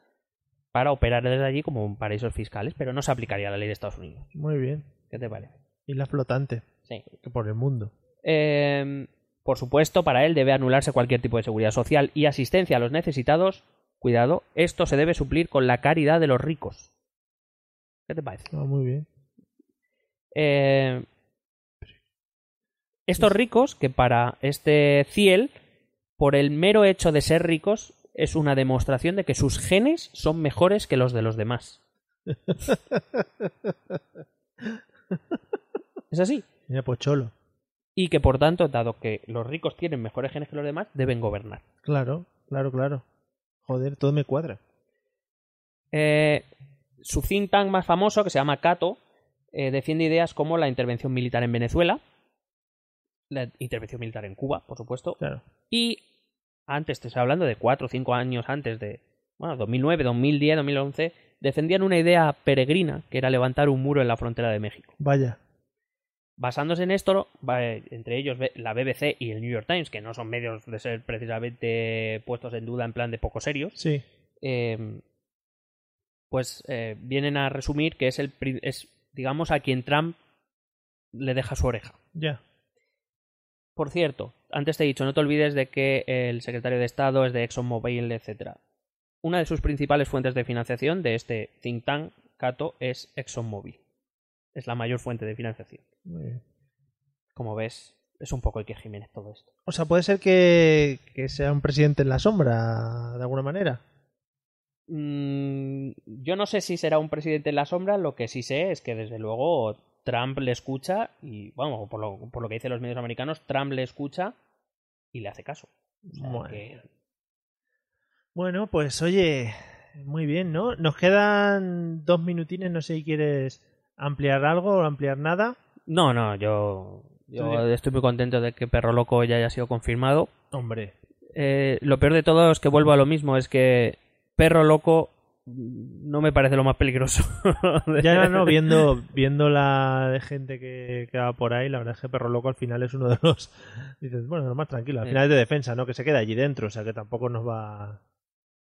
para operar desde allí como paraísos fiscales, pero no se aplicaría la ley de Estados Unidos. Muy bien. ¿Qué te parece? Isla flotante. Sí. Que por el mundo. Eh, por supuesto, para él debe anularse cualquier tipo de seguridad social y asistencia a los necesitados. Cuidado, esto se debe suplir con la caridad de los ricos. ¿Qué te parece? Ah, muy bien. Eh, estos ricos, que para este Ciel, por el mero hecho de ser ricos, es una demostración de que sus genes son mejores que los de los demás. [laughs] es así. Mira, pues cholo. Y que por tanto, dado que los ricos tienen mejores genes que los demás, deben gobernar. Claro, claro, claro. Joder, todo me cuadra. Eh, su think tank más famoso, que se llama Cato, eh, defiende ideas como la intervención militar en Venezuela, la intervención militar en Cuba, por supuesto, Claro. y antes, te estoy hablando de cuatro o cinco años antes de, bueno, 2009, 2010, 2011, defendían una idea peregrina, que era levantar un muro en la frontera de México. Vaya. Basándose en esto, va- entre ellos la BBC y el New York Times, que no son medios de ser precisamente puestos en duda en plan de poco serios, Sí. eh, pues eh, vienen a resumir que es el es digamos a quien Trump le deja su oreja. Ya. Por cierto, antes te he dicho, no te olvides de que el secretario de Estado es de ExxonMobil, etcétera. Una de sus principales fuentes de financiación de este think tank, Cato, es ExxonMobil. Es la mayor fuente de financiación. Muy bien. Como ves, es un poco Iker Jiménez todo esto. O sea, puede ser que, que sea un presidente en la sombra, de alguna manera. Mm, yo no sé si será un presidente en la sombra, lo que sí sé es que desde luego Trump le escucha y, vamos, por lo, por lo que dicen los medios americanos, Trump le escucha y le hace caso. O sea Bueno. que- Bueno, pues oye, muy bien, ¿no? Nos quedan dos minutines, no sé si quieres ampliar algo o ampliar nada. No, no, yo, estoy muy contento de que Perro Loco ya haya sido confirmado. Hombre, Eh, lo peor de todo es que vuelvo a lo mismo, es que Perro Loco mm, no me parece lo más peligroso. [laughs] ya no, viendo, viendo la de gente que, que va por ahí, la verdad es que Perro Loco al final es uno de los... Dices, bueno, lo más tranquilo, al final es de defensa, ¿no? Que se queda allí dentro, o sea que tampoco nos va...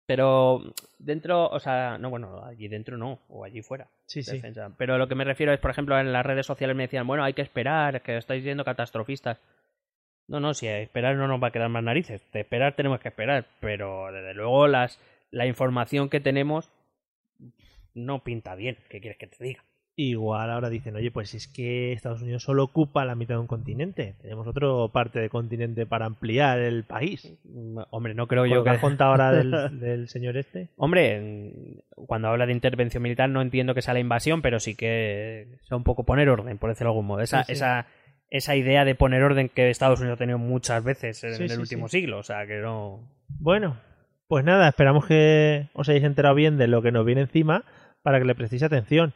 Pero dentro, o sea, no, bueno, allí dentro no, o allí fuera. Sí, sí. defensa. Pero lo que me refiero es, por ejemplo, en las redes sociales me decían, bueno, hay que esperar, que estáis siendo catastrofistas. No, no, si esperar no nos va a quedar más narices. De esperar tenemos que esperar, pero desde luego las, la información que tenemos no pinta bien. ¿Qué quieres que te diga? Igual ahora dicen, oye, pues es que Estados Unidos solo ocupa la mitad de un continente. Tenemos otra parte de continente para ampliar el país. Mm, Hombre, no creo yo que que... has contado ahora del, [laughs] del señor este. Hombre, mm, cuando habla de intervención militar no entiendo que sea la invasión, pero sí que sea un poco poner orden, por decirlo de algún modo. Esa, Sí, sí. esa, esa idea de poner orden que Estados Unidos ha tenido muchas veces en Sí, el último siglo. O sea, que no... Bueno, pues nada, esperamos que os hayáis enterado bien de lo que nos viene encima para que le prestéis atención.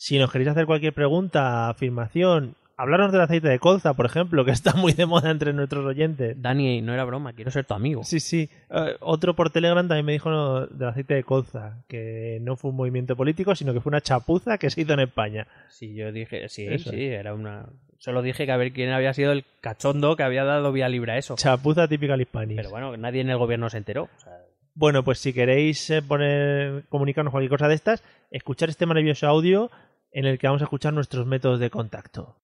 Si nos queréis hacer cualquier pregunta, afirmación, hablarnos del aceite de colza, por ejemplo, que [laughs] está muy de moda entre nuestros oyentes. Dani, no era broma, quiero ser tu amigo. Sí, sí. Eh, otro por Telegram también me dijo no, del aceite de colza, que no fue un movimiento político, sino que fue una chapuza que se hizo en España. Sí, yo dije, sí, Eso sí, era una... Solo dije que a ver quién había sido el cachondo que había dado vía libre a eso. Chapuza típica al hispanis. Pero bueno, nadie en el gobierno se enteró. O sea, Bueno, pues si queréis eh, poner, comunicarnos cualquier cosa de estas, escuchar este maravilloso audio en el que vamos a escuchar nuestros métodos de contacto.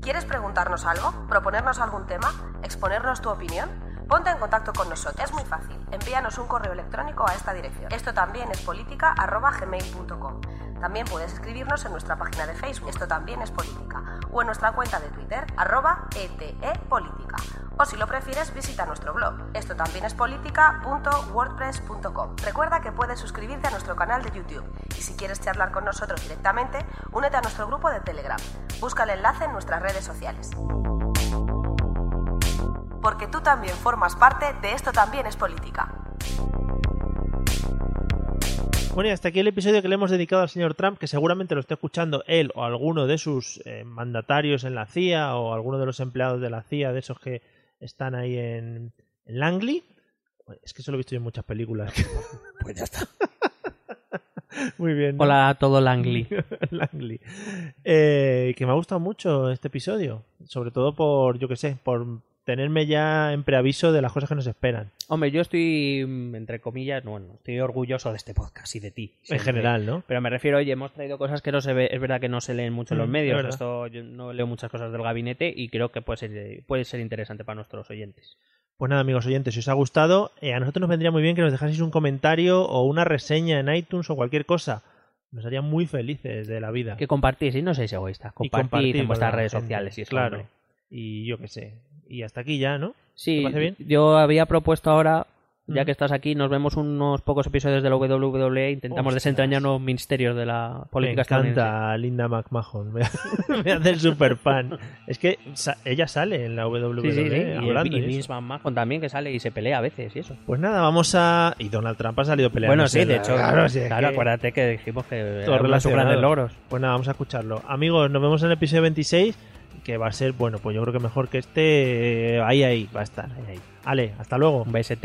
¿Quieres preguntarnos algo? ¿Proponernos algún tema? ¿Exponernos tu opinión? Ponte en contacto con nosotros. Es muy fácil. Envíanos un correo electrónico a esta dirección. Esto también es política.gmail.com. También puedes escribirnos en nuestra página de Facebook. Esto también es política. O en nuestra cuenta de Twitter, arroba etepolítica. O si lo prefieres, visita nuestro blog. Esto también es política.wordpress.com. Recuerda que puedes suscribirte a nuestro canal de YouTube. Y si quieres charlar con nosotros directamente, únete a nuestro grupo de Telegram. Busca el enlace en nuestras redes sociales. Porque tú también formas parte de Esto también es política. Bueno, y hasta aquí el episodio que le hemos dedicado al señor Trump, que seguramente lo esté escuchando él o alguno de sus eh, mandatarios en la CIA o alguno de los empleados de la CIA, de esos que están ahí en, en Langley. Es que eso lo he visto yo en muchas películas. [laughs] pues ya está. [laughs] Muy bien. ¿no? Hola a todo Langley. [laughs] Langley. Eh, que me ha gustado mucho este episodio. Sobre todo por, yo que sé, por tenerme ya en preaviso de las cosas que nos esperan. Hombre, yo estoy, mm, entre comillas, bueno, estoy orgulloso de este podcast y de ti. En general, ¿no? Pero me refiero, oye, hemos traído cosas que no se ve, es verdad que no se leen mucho en los Mm, es medios. verdad. Esto yo no leo muchas cosas del gabinete y creo que puede ser, puede ser interesante para nuestros oyentes. Pues nada, amigos oyentes, si os ha gustado, eh, a nosotros nos vendría muy bien que nos dejaseis un comentario o una reseña en iTunes o cualquier cosa. Nos haría muy felices de la vida. Que compartís, y no seáis egoístas, Y compartid compartir en vuestras redes sociales. Si es claro. hombre. Y yo qué sé. Y hasta aquí ya, ¿no? Sí, ¿Te parece bien? yo había propuesto ahora, ya Mm. que estás aquí, nos vemos unos pocos episodios de la WWE, intentamos Ostras. desentrañar los misterios de la Me política estadounidense. encanta Linda McMahon. Me, [laughs] me hace el super fan. Es que sa- ella sale en la WWE Sí, sí, sí. Y, hablando. y y Vince eso. McMahon también, que sale y se pelea a veces y eso. Pues nada, vamos a. Y Donald Trump ha salido peleando. Bueno, sí, de hecho, claro, sí, es claro, que- acuérdate que dijimos que Todo era uno de sus grandes logros. Pues nada, vamos a escucharlo. Amigos, nos vemos en el episodio 26, que va a ser, bueno, pues yo creo que mejor que este. eh, Ahí, ahí, va a estar. Ahí, ahí. Ale, hasta luego. Un BST.